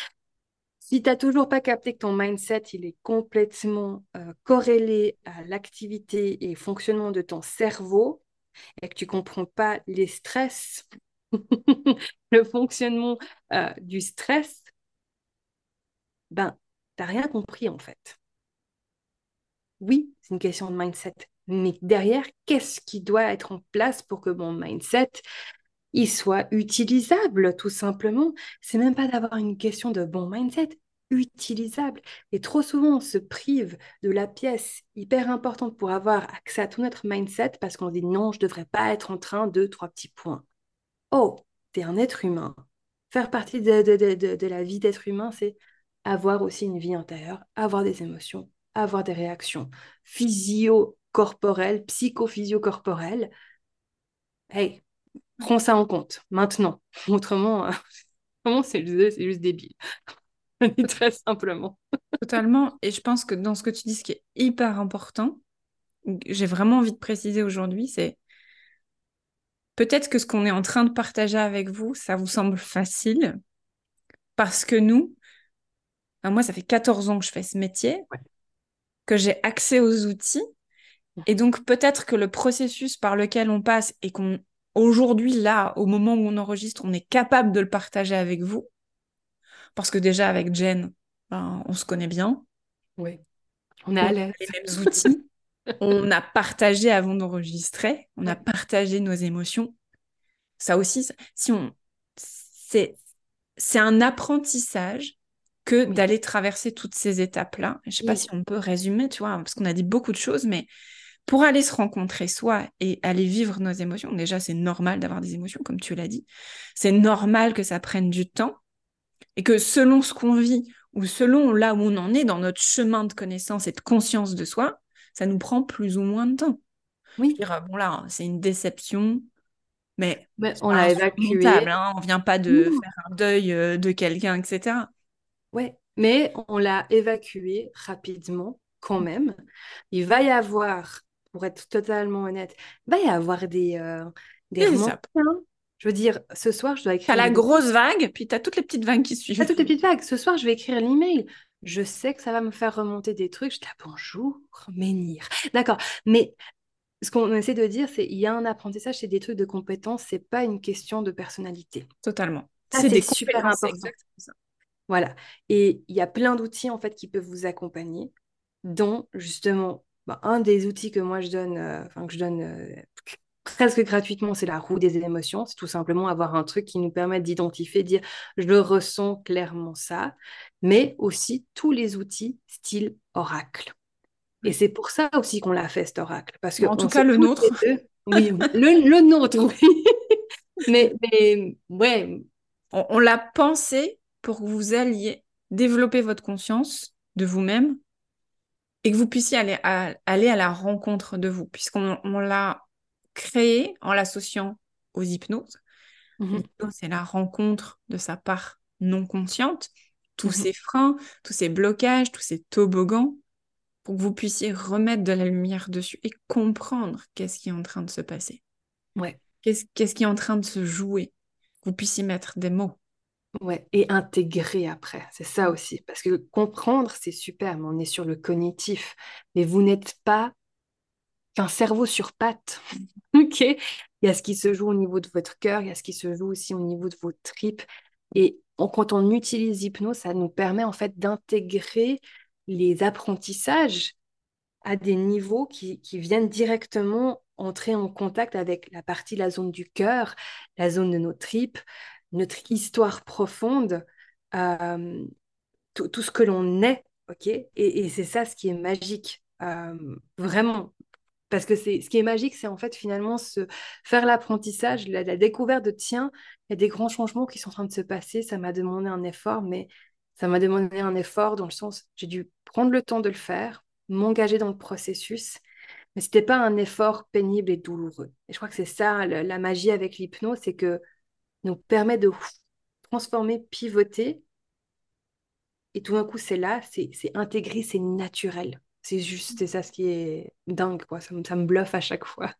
[SPEAKER 2] Si tu n'as toujours pas capté que ton mindset, il est complètement euh, corrélé à l'activité et fonctionnement de ton cerveau, et que tu ne comprends pas les stress, le fonctionnement euh, du stress, ben, tu n'as rien compris en fait. Oui, c'est une question de mindset. Mais derrière, qu'est-ce qui doit être en place pour que mon mindset il soit utilisable, tout simplement. C'est même pas d'avoir une question de bon mindset, utilisable. Et trop souvent, on se prive de la pièce hyper importante pour avoir accès à tout notre mindset parce qu'on dit non, je devrais pas être en train de trois petits points. Oh, tu es un être humain. Faire partie de, de la vie d'être humain, c'est avoir aussi une vie intérieure, avoir des émotions, avoir des réactions physio-corporelles, psychophysio-corporelles. Hey, prends ça en compte maintenant. Autrement, c'est juste, juste débile. très simplement.
[SPEAKER 1] Totalement. Et je pense que dans ce que tu dis, ce qui est hyper important, j'ai vraiment envie de préciser aujourd'hui, c'est peut-être que ce qu'on est en train de partager avec vous, ça vous semble facile, parce que nous, moi, ça fait 14 ans que je fais ce métier, que j'ai accès aux outils, et donc peut-être que le processus par lequel on passe et qu'on aujourd'hui, là, au moment où on enregistre, on est capable de le partager avec vous. Parce que déjà, avec Jen, ben, on se connaît bien.
[SPEAKER 2] Oui. On a les
[SPEAKER 1] mêmes outils. on a partagé avant d'enregistrer. On a partagé nos émotions. Ça aussi, si on, c'est c'est un apprentissage que d'aller traverser toutes ces étapes-là. Je sais pas si on peut résumer, tu vois, parce qu'on a dit beaucoup de choses, mais pour aller se rencontrer soi et aller vivre nos émotions, déjà, c'est normal d'avoir des émotions, comme tu l'as dit. C'est normal que ça prenne du temps et que selon ce qu'on vit ou selon là où on en est dans notre chemin de connaissance et de conscience de soi, ça nous prend plus ou moins de temps.
[SPEAKER 2] Oui.
[SPEAKER 1] Dire, bon là, c'est une déception, mais,
[SPEAKER 2] on l'a évacué.
[SPEAKER 1] Hein, on vient pas de faire un deuil euh, de quelqu'un, etc.
[SPEAKER 2] Ouais, mais on l'a évacué rapidement quand même. Il va y avoir pour être totalement honnête, il va y avoir des, euh, des. Je veux dire, ce soir, je dois écrire.
[SPEAKER 1] T'as la grosse vague, puis t'as toutes les petites vagues qui suivent.
[SPEAKER 2] T'as toutes les petites vagues. Ce soir, je vais écrire l'email. Je sais que ça va me faire remonter des trucs. Je dis ah, bonjour, menhir. D'accord. Mais ce qu'on essaie de dire, c'est il y a un apprentissage, c'est des trucs de compétences, c'est pas une question de personnalité.
[SPEAKER 1] Totalement.
[SPEAKER 2] c'est des super important. Voilà. Et il y a plein d'outils en fait qui peuvent vous accompagner, dont justement bah, un des outils que moi je donne, euh, enfin que je donne euh, presque gratuitement, c'est la roue des émotions. C'est tout simplement avoir un truc qui nous permet d'identifier, dire je ressens clairement ça, mais aussi tous les outils style oracle. Et c'est pour ça aussi qu'on l'a fait cet oracle. Parce que
[SPEAKER 1] en tout cas, le nôtre.
[SPEAKER 2] Oui, le, le, nôtre, oui. mais, mais ouais.
[SPEAKER 1] On, on l'a pensé pour que vous alliez développer votre conscience de vous-même et que vous puissiez aller à, aller à la rencontre de vous, puisqu'on l'a créé en l'associant aux hypnoses. Mmh c'est la rencontre de sa part non consciente, tous mmh ces freins, tous ces blocages, tous ces toboggans, pour que vous puissiez remettre de la lumière dessus et comprendre qu'est-ce qui est en train de se passer.
[SPEAKER 2] Ouais.
[SPEAKER 1] Qu'est-ce qui est en train de se jouer? Que vous puissiez mettre des mots.
[SPEAKER 2] Ouais, et intégrer après, c'est ça aussi. Parce que comprendre, c'est super, mais on est sur le cognitif. Mais vous n'êtes pas qu'un cerveau sur pattes. ok Il y a ce qui se joue au niveau de votre cœur, il y a ce qui se joue aussi au niveau de vos tripes. Et quand on utilise hypnose, ça nous permet en fait d'intégrer les apprentissages à des niveaux qui, qui viennent directement entrer en contact avec la partie, la zone du cœur, la zone de nos tripes, notre histoire profonde, euh, tout, ce que l'on est, ok? Et, c'est ça ce qui est magique, euh, vraiment. Parce que c'est ce qui est magique, c'est en fait finalement se faire l'apprentissage, la, découverte de tiens, il y a des grands changements qui sont en train de se passer. Ça m'a demandé un effort, mais ça m'a demandé un effort dans le sens j'ai dû prendre le temps de le faire, m'engager dans le processus, mais c'était pas un effort pénible et douloureux. Et je crois que c'est ça la magie avec l'hypnose, c'est que nous permet de transformer, pivoter. Et tout d'un coup, c'est là, c'est intégré, c'est naturel. C'est juste, c'est ça ce qui est dingue, quoi. Ça, me bluffe à chaque fois.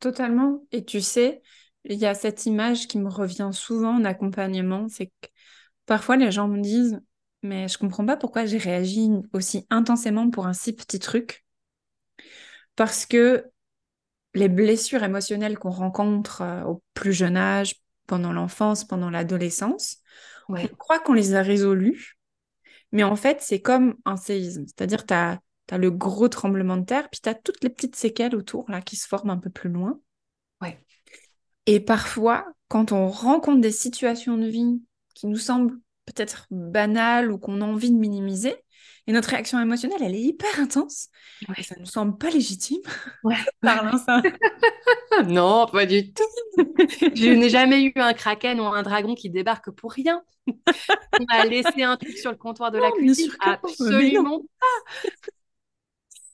[SPEAKER 1] Totalement. Et tu sais, il y a cette image qui me revient souvent en accompagnement, c'est que parfois les gens me disent, mais je comprends pas pourquoi j'ai réagi aussi intensément pour un si petit truc. Parce que les blessures émotionnelles qu'on rencontre euh, au plus jeune âge, pendant l'enfance, pendant l'adolescence. On croit qu'on les a résolus, mais en fait, c'est comme un séisme. C'est-à-dire, tu as, le gros tremblement de terre, puis tu as toutes les petites séquelles autour là, qui se forment un peu plus loin.
[SPEAKER 2] Ouais.
[SPEAKER 1] Et parfois, quand on rencontre des situations de vie qui nous semblent peut-être banales ou qu'on a envie de minimiser, et notre réaction émotionnelle, elle est hyper intense. Et ça ne nous semble pas légitime.
[SPEAKER 2] Ouais. Parle, ça. non, pas du tout. Je n'ai jamais eu un kraken ou un dragon qui débarque pour rien. On a laissé un truc sur le comptoir de la cuisine. Absolument pas.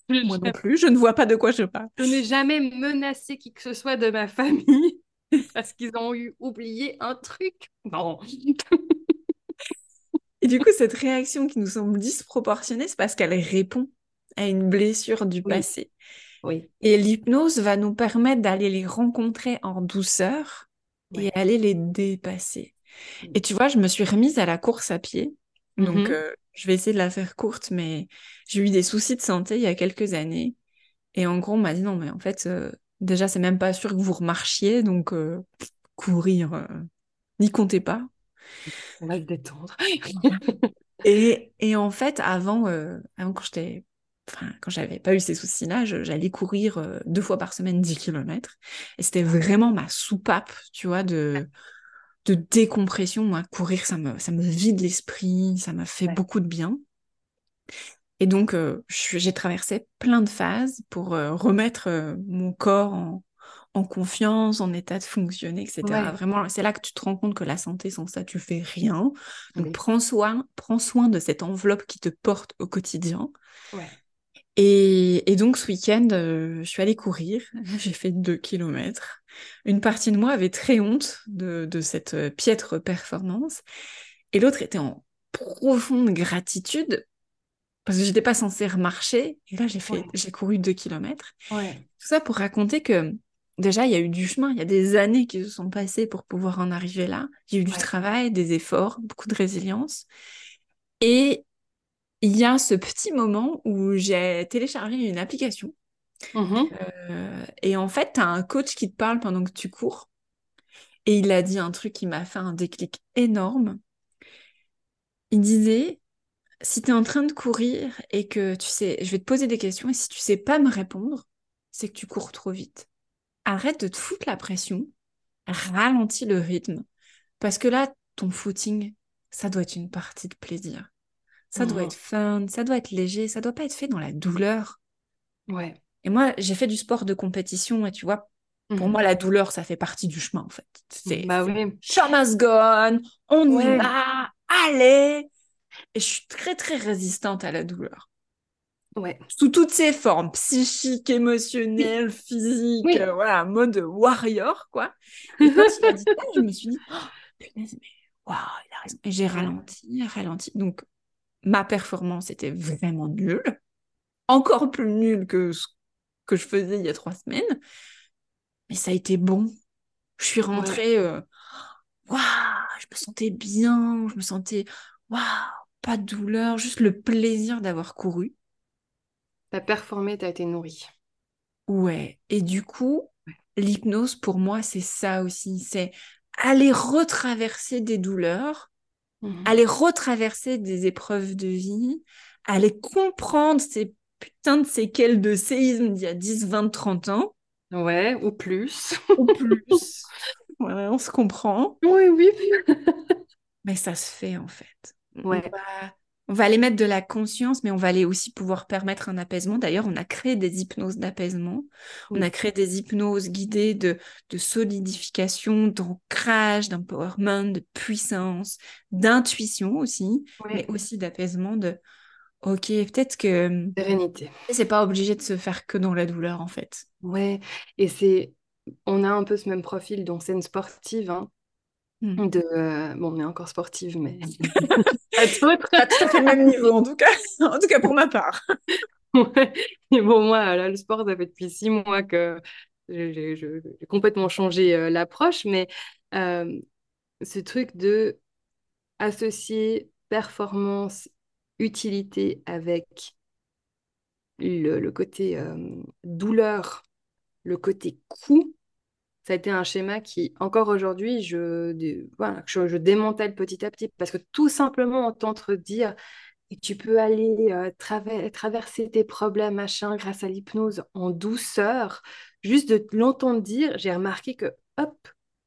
[SPEAKER 1] Moi non plus, je ne vois pas de quoi je parle.
[SPEAKER 2] Je n'ai jamais menacé qui que ce soit de ma famille parce qu'ils ont eu oublié un truc. Non.
[SPEAKER 1] Et du coup, cette réaction qui nous semble disproportionnée, c'est parce qu'elle répond à une blessure du passé.
[SPEAKER 2] Oui.
[SPEAKER 1] Et l'hypnose va nous permettre d'aller les rencontrer en douceur et aller les dépasser. Et tu vois, je me suis remise à la course à pied. Donc, mm-hmm. euh, je vais essayer de la faire courte, mais j'ai eu des soucis de santé il y a quelques années. Et en gros, on m'a dit non, mais en fait, euh, déjà, c'est même pas sûr que vous remarchiez, donc euh, courir, n'y comptez pas.
[SPEAKER 2] On va se détendre.
[SPEAKER 1] et, et, en fait, avant, avant quand j'étais Enfin, quand j'avais pas eu ces soucis-là, j'allais courir deux fois par semaine 10 km. Et c'était vraiment ma soupape, tu vois, de de décompression. Moi, courir, ça me, ça me vide l'esprit, ça m'a fait beaucoup de bien. Et donc, euh, j'ai traversé plein de phases pour euh, remettre euh, mon corps en, en, confiance, en état de fonctionner, etc. Vraiment, c'est là que tu te rends compte que la santé, sans ça, tu fais rien. Donc, prends soin, prends soin de cette enveloppe qui te porte au quotidien. Et, et, donc, ce week-end, je suis allée courir. J'ai fait deux kilomètres. Une partie de moi avait très honte de, de cette piètre performance. Et l'autre était en profonde gratitude parce que j'étais pas censée remarcher. Et là, j'ai fait, j'ai couru deux kilomètres. Tout ça pour raconter que déjà, il y a eu du chemin, il y a des années qui se sont passées pour pouvoir en arriver là. Il y a eu du travail, des efforts, beaucoup de résilience. Et il y a ce petit moment où j'ai téléchargé une application. Mmh euh, et en fait, tu as un coach qui te parle pendant que tu cours. Et il a dit un truc qui m'a fait un déclic énorme. Il disait, si tu es en train de courir et que tu sais, je vais te poser des questions et si tu sais pas me répondre, c'est que tu cours trop vite. Arrête de te foutre la pression, ralentis le rythme, parce que là, ton footing, ça doit être une partie de plaisir. Ça doit mmh. être fun, ça doit être léger, ça doit pas être fait dans la douleur.
[SPEAKER 2] Ouais.
[SPEAKER 1] Et moi, j'ai fait du sport de compétition et tu vois, pour mmh. moi, la douleur, ça fait partie du chemin en fait. C'est
[SPEAKER 2] bah oui.
[SPEAKER 1] show must go on y va, allez, et je suis très, très résistante à la douleur.
[SPEAKER 2] Ouais.
[SPEAKER 1] Sous toutes ses formes, psychiques, émotionnelles, physiques, euh, voilà, mode warrior, quoi. Et quand il a dit ça, je me suis dit, oh, punaise, mais waouh, il a raison. Et j'ai ralenti, ralenti. Donc, ma performance était vraiment nulle. Encore plus nulle que ce que je faisais il y a trois semaines. Mais ça a été bon. Je suis rentrée, euh, waouh, je me sentais bien, je me sentais, waouh, pas de douleur, juste le plaisir d'avoir couru.
[SPEAKER 2] T'as performé, t'as été nourri.
[SPEAKER 1] Ouais, et du coup, l'hypnose pour moi, c'est ça aussi, c'est aller retraverser des douleurs, mhm. aller retraverser des épreuves de vie, aller comprendre ces putains de séquelles de séisme d'il y a 10, 20, 30 ans.
[SPEAKER 2] Ouais, ou plus.
[SPEAKER 1] Ou plus. ouais, on se comprend.
[SPEAKER 2] Oui, oui.
[SPEAKER 1] Mais ça se fait en fait. Ouais. On va, aller mettre de la conscience, mais on va aller aussi pouvoir permettre un apaisement. D'ailleurs, on a créé des hypnoses d'apaisement. On a créé des hypnoses guidées de, de solidification, d'ancrage, d'empowerment, de puissance, d'intuition aussi, mais aussi d'apaisement, de ok, peut-être que.
[SPEAKER 2] Sérénité.
[SPEAKER 1] C'est pas obligé de se faire que dans la douleur, en fait.
[SPEAKER 2] Ouais, et c'est. On a un peu ce même profil, c'est une sportive, hein. Mmh. De, euh, bon, on est encore sportive, mais
[SPEAKER 1] pas tout à fait le même niveau, en tout cas, en tout cas pour ma part.
[SPEAKER 2] ouais. Et bon, moi, là, le sport, ça fait depuis six mois que j'ai complètement changé euh, l'approche, mais euh, ce truc de associer performance, utilité avec le, le côté douleur, le côté coût, ça a été un schéma qui, encore aujourd'hui, je, voilà, je, démantèle petit à petit parce que tout simplement entendre dire que tu peux aller euh, traverser tes problèmes, machin, grâce à l'hypnose en douceur, juste de l'entendre dire, j'ai remarqué que, hop,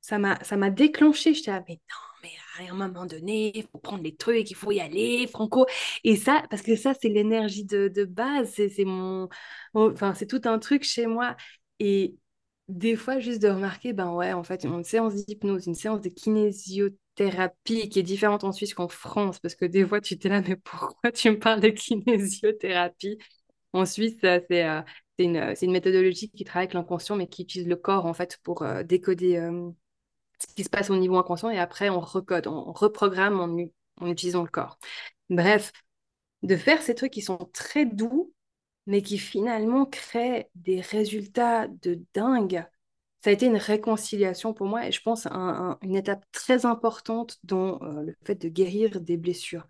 [SPEAKER 2] ça m'a, ça m'a déclenché. J'étais là, mais non, mais à un moment donné, il faut prendre les trucs, il faut y aller, franco. Et ça, parce que ça, c'est l'énergie de, de base, c'est, mon, enfin, c'est tout un truc chez moi. Et des fois, juste de remarquer, ben ouais, en fait, une séance d'hypnose, une séance de kinésiothérapie qui est différente en Suisse qu'en France, parce que des fois, tu t'es là, mais pourquoi tu me parles de kinésiothérapie? En Suisse, c'est euh, une, une, méthodologie qui travaille avec l'inconscient, mais qui utilise le corps, en fait, pour euh, décoder euh, ce qui se passe au niveau inconscient, et après, on recode, on, reprogramme en, en utilisant le corps. Bref, de faire ces trucs qui sont très doux, mais qui finalement crée des résultats de dingue. Ça a été une réconciliation pour moi et je pense une étape très importante dans euh, le fait de guérir des blessures.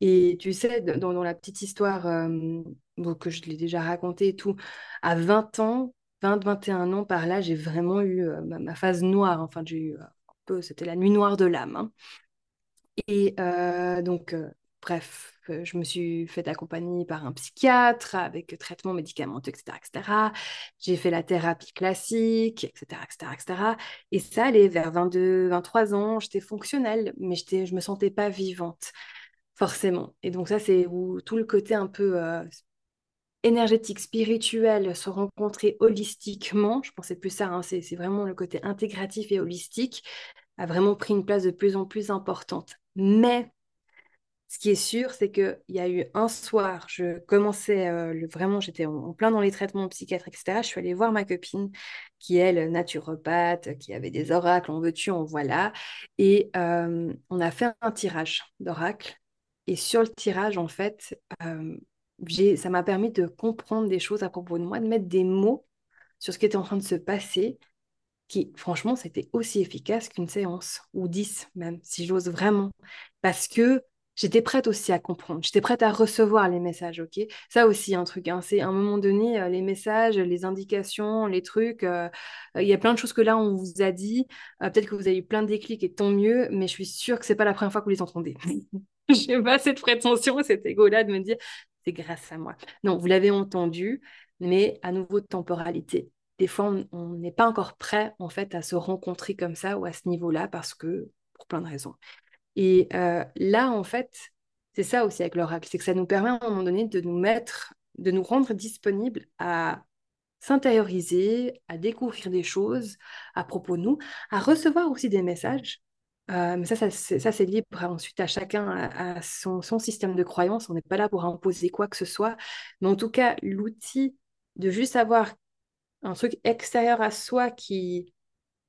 [SPEAKER 2] Et tu sais, dans, la petite histoire euh, que je l'ai déjà racontée et tout, à 20 ans, 20, 21 ans par là, j'ai vraiment eu euh, ma, phase noire. Enfin, j'ai eu un peu, c'était la nuit noire de l'âme. Hein. Et donc, bref, euh, je me suis fait accompagner par un psychiatre avec traitement médicamenteux, etc. etc. J'ai fait la thérapie classique, etc., etc., etc. Et ça allait vers 22, 23 ans, j'étais fonctionnelle, mais je me sentais pas vivante, forcément. Et donc ça, c'est où tout le côté un peu euh, énergétique, spirituel, se rencontrer holistiquement, je pensais plus ça, hein, c'est vraiment le côté intégratif et holistique, a vraiment pris une place de plus en plus importante. Mais ce qui est sûr, c'est qu'il y a eu un soir, je commençais euh, vraiment, j'étais en, plein dans les traitements psychiatriques, etc. Je suis allée voir ma copine, qui est elle, naturopathe, qui avait des oracles, on veut-tu, on voilà. Et euh, on a fait un tirage d'oracles. Et sur le tirage, en fait, euh, ça m'a permis de comprendre des choses à propos de moi, de mettre des mots sur ce qui était en train de se passer, qui, franchement, c'était aussi efficace qu'une séance, ou dix même, si j'ose vraiment. Parce que j'étais prête aussi à comprendre, j'étais prête à recevoir les messages, ok? Ça aussi, un truc, hein, c'est à un moment donné, euh, les messages, les indications, les trucs, euh, euh, il y a plein de choses que là, on vous a dit, peut-être que vous avez eu plein de déclics et tant mieux, mais je suis sûre que c'est pas la première fois que vous les entendez. Je n'ai pas cette prétention, cet égo-là de me dire, c'est grâce à moi. Non, vous l'avez entendu, mais à nouveau de temporalité. Des fois, on n'est pas encore prêt, en fait, à se rencontrer comme ça ou à ce niveau-là parce que, pour plein de raisons. Et euh, là, en fait, c'est ça aussi avec l'oracle, c'est que ça nous permet à un moment donné de nous mettre, de nous rendre disponibles à s'intérioriser, à découvrir des choses à propos de nous, à recevoir aussi des messages. Euh, mais ça, ça, c'est libre ensuite à chacun, à, son, son, système de croyance. On n'est pas là pour imposer quoi que ce soit. Mais en tout cas, l'outil de juste avoir un truc extérieur à soi qui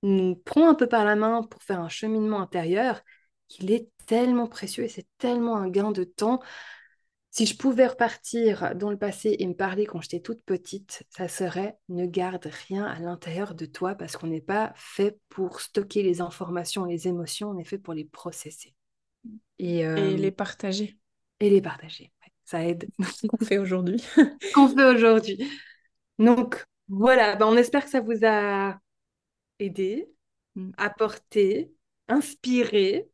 [SPEAKER 2] nous prend un peu par la main pour faire un cheminement intérieur, qu'il est tellement précieux et c'est tellement un gain de temps. Si je pouvais repartir dans le passé et me parler quand j'étais toute petite, ça serait ne garde rien à l'intérieur de toi parce qu'on n'est pas fait pour stocker les informations, les émotions, on est fait pour les processer.
[SPEAKER 1] Et, euh, les partager.
[SPEAKER 2] Et les partager, ça aide.
[SPEAKER 1] qu'on fait aujourd'hui.
[SPEAKER 2] qu'on fait aujourd'hui. Donc voilà, ben, on espère que ça vous a aidé, apporté, inspiré.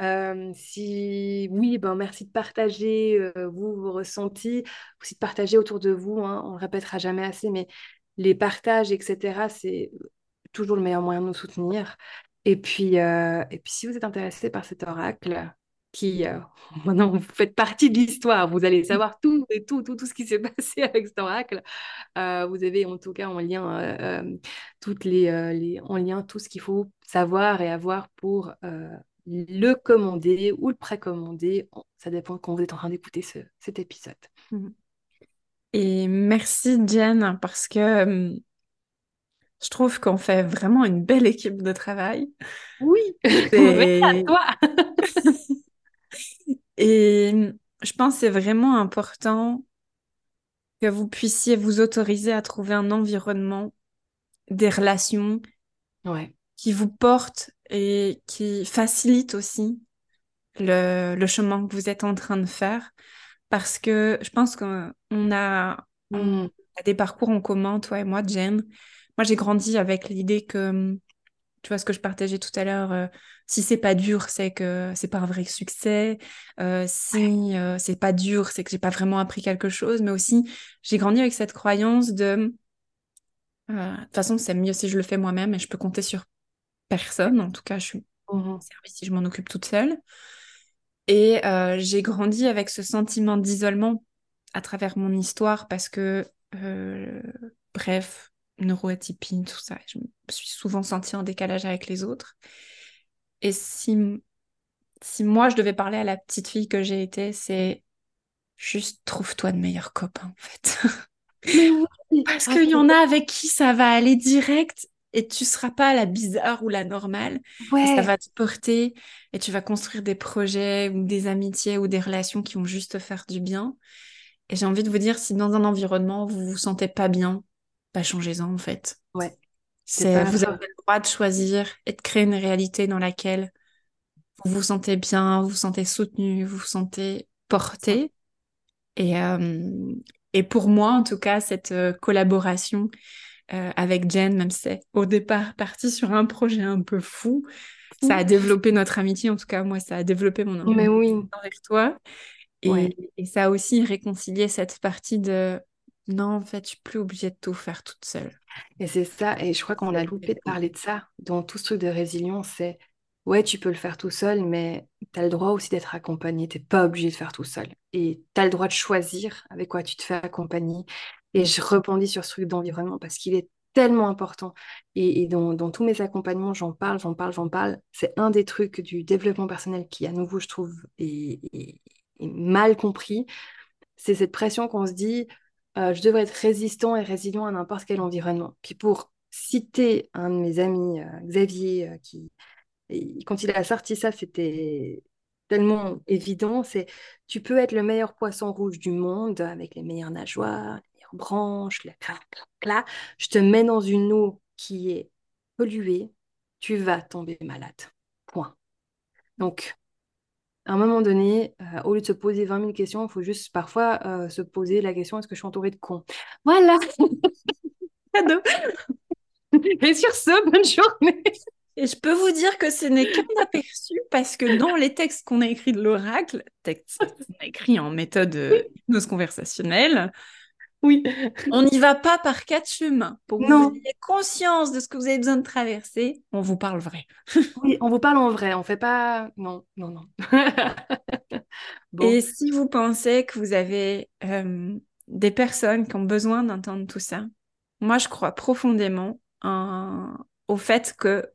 [SPEAKER 2] Euh, si oui, ben merci de partager euh, vous, vos ressentis, aussi de partager autour de vous. Hein, on ne le répétera jamais assez, mais les partages, etc., c'est toujours le meilleur moyen de nous soutenir. Et puis, euh, et puis si vous êtes intéressé par cet oracle, qui maintenant vous faites partie de l'histoire, vous allez savoir tout et tout, tout, tout ce qui s'est passé avec cet oracle. vous avez en tout cas en lien toutes les, les, en lien tout ce qu'il faut savoir et avoir pour le commander ou le précommander. Ça dépend quand vous êtes en train d'écouter cet épisode. Mhm.
[SPEAKER 1] Et merci Jen parce que je trouve qu'on fait vraiment une belle équipe de travail.
[SPEAKER 2] Oui, c'est à toi.
[SPEAKER 1] Et je pense que c'est vraiment important que vous puissiez vous autoriser à trouver un environnement, des relations
[SPEAKER 2] ouais
[SPEAKER 1] qui vous porte et qui facilite aussi le, chemin que vous êtes en train de faire. Parce que je pense qu'on a, mm. a, des parcours en commun, toi et moi, Jen. Moi, j'ai grandi avec l'idée que, tu vois, ce que je partageais tout à l'heure, euh, si c'est pas dur, c'est que c'est pas un vrai succès. Euh, si euh, c'est pas dur, c'est que j'ai pas vraiment appris quelque chose. Mais aussi, j'ai grandi avec cette croyance de, de toute façon, c'est mieux si je le fais moi-même et je peux compter sur personne. En tout cas, je suis mmh service si je m'en occupe toute seule. Et euh, j'ai grandi avec ce sentiment d'isolement à travers mon histoire parce que, euh, bref, neuroatypie, tout ça, je me suis souvent sentie en décalage avec les autres. Et si, si moi je devais parler à la petite fille que j'ai été, c'est juste trouve-toi de meilleurs copains en fait. Parce qu'il y en a avec qui ça va aller direct et tu seras pas la bizarre ou la normale. Ça va te porter et tu vas construire des projets ou des amitiés ou des relations qui vont juste te faire du bien. Et j'ai envie de vous dire, si dans un environnement vous vous sentez pas bien, bah changez-en en fait.
[SPEAKER 2] Ouais.
[SPEAKER 1] C'est vous avez le droit de choisir et de créer une réalité dans laquelle vous vous sentez bien, vous vous sentez soutenu, vous vous sentez porté. Et, euh, et pour moi, en tout cas, cette euh, collaboration euh, avec Jen, même si c'est au départ parti sur un projet un peu fou. Ça a développé notre amitié, en tout cas, moi, ça a développé mon
[SPEAKER 2] amitié oui.
[SPEAKER 1] avec toi. Et, et, ça a aussi réconcilié cette partie de non, en fait, je suis plus obligée de tout faire toute seule.
[SPEAKER 2] Et c'est ça, et je crois qu'on a loupé de parler de ça dans tout ce truc de résilience, c'est ouais, tu peux le faire tout seul, mais tu as le droit aussi d'être accompagné, tu n'es pas obligé de faire tout seul. Et tu as le droit de choisir avec quoi tu te fais accompagner. Et je rebondis sur ce truc d'environnement parce qu'il est tellement important. Et, dans, tous mes accompagnements, j'en parle, j'en parle, j'en parle. C'est un des trucs du développement personnel qui, à nouveau, je trouve, est, mal compris. C'est cette pression qu'on se dit, euh, je devrais être résistant et résilient à n'importe quel environnement. Puis pour citer un de mes amis, euh, Xavier, euh, qui, quand il a sorti ça, c'était tellement évident, c'est tu peux être le meilleur poisson rouge du monde avec les meilleures nageoires, branches, là, je te mets dans une eau qui est polluée, tu vas tomber malade. Point. Donc, à un moment donné, euh, au lieu de se poser 20 000 questions, il faut juste parfois euh, se poser la question est-ce que je suis entourée de cons? Voilà Et sur ce, bonne journée
[SPEAKER 1] et je peux vous dire que ce n'est qu'un aperçu parce que dans les textes qu'on a écrits de l'oracle, textes qu'on a écrits en méthode euh, hypnose conversationnelle,
[SPEAKER 2] oui.
[SPEAKER 1] on n'y va pas par quatre chemins. Pour que vous ayez conscience de ce que vous avez besoin de traverser, on vous parle vrai.
[SPEAKER 2] oui, on vous parle en vrai, on fait pas... Non, non, non.
[SPEAKER 1] Et si vous pensez que vous avez euh, des personnes qui ont besoin d'entendre tout ça, moi je crois profondément au fait que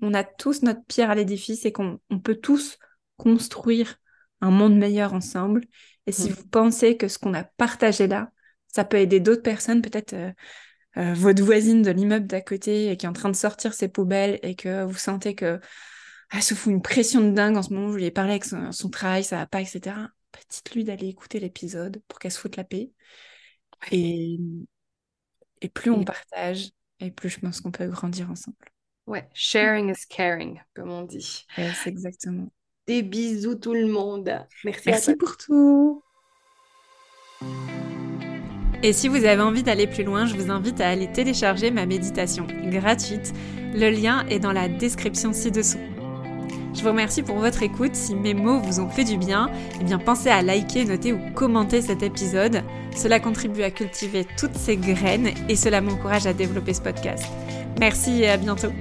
[SPEAKER 1] on a tous notre pierre à l'édifice et qu'on peut tous construire un monde meilleur ensemble. Et si mm. vous pensez que ce qu'on a partagé là, ça peut aider d'autres personnes, peut-être euh, euh, votre voisine de l'immeuble d'à côté et qui est en train de sortir ses poubelles et que vous sentez que elle ah, se fout une pression de dingue en ce moment, vous lui parlé avec son, travail, ça va pas, etc. Bah, dites-lui d'aller écouter l'épisode pour qu'elle se foute la paix. Et, et plus on partage, et plus je pense qu'on peut grandir ensemble.
[SPEAKER 2] Ouais, sharing is caring, comme on dit.
[SPEAKER 1] c'est exactement.
[SPEAKER 2] Des bisous tout le monde. Merci,
[SPEAKER 1] Merci pour tout. Et si vous avez envie d'aller plus loin, je vous invite à aller télécharger ma méditation gratuite. Le lien est dans la description ci-dessous. Je vous remercie pour votre écoute. Si mes mots vous ont fait du bien, eh bien pensez à liker, noter ou commenter cet épisode. Cela contribue à cultiver toutes ces graines et cela m'encourage à développer ce podcast. Merci et à bientôt.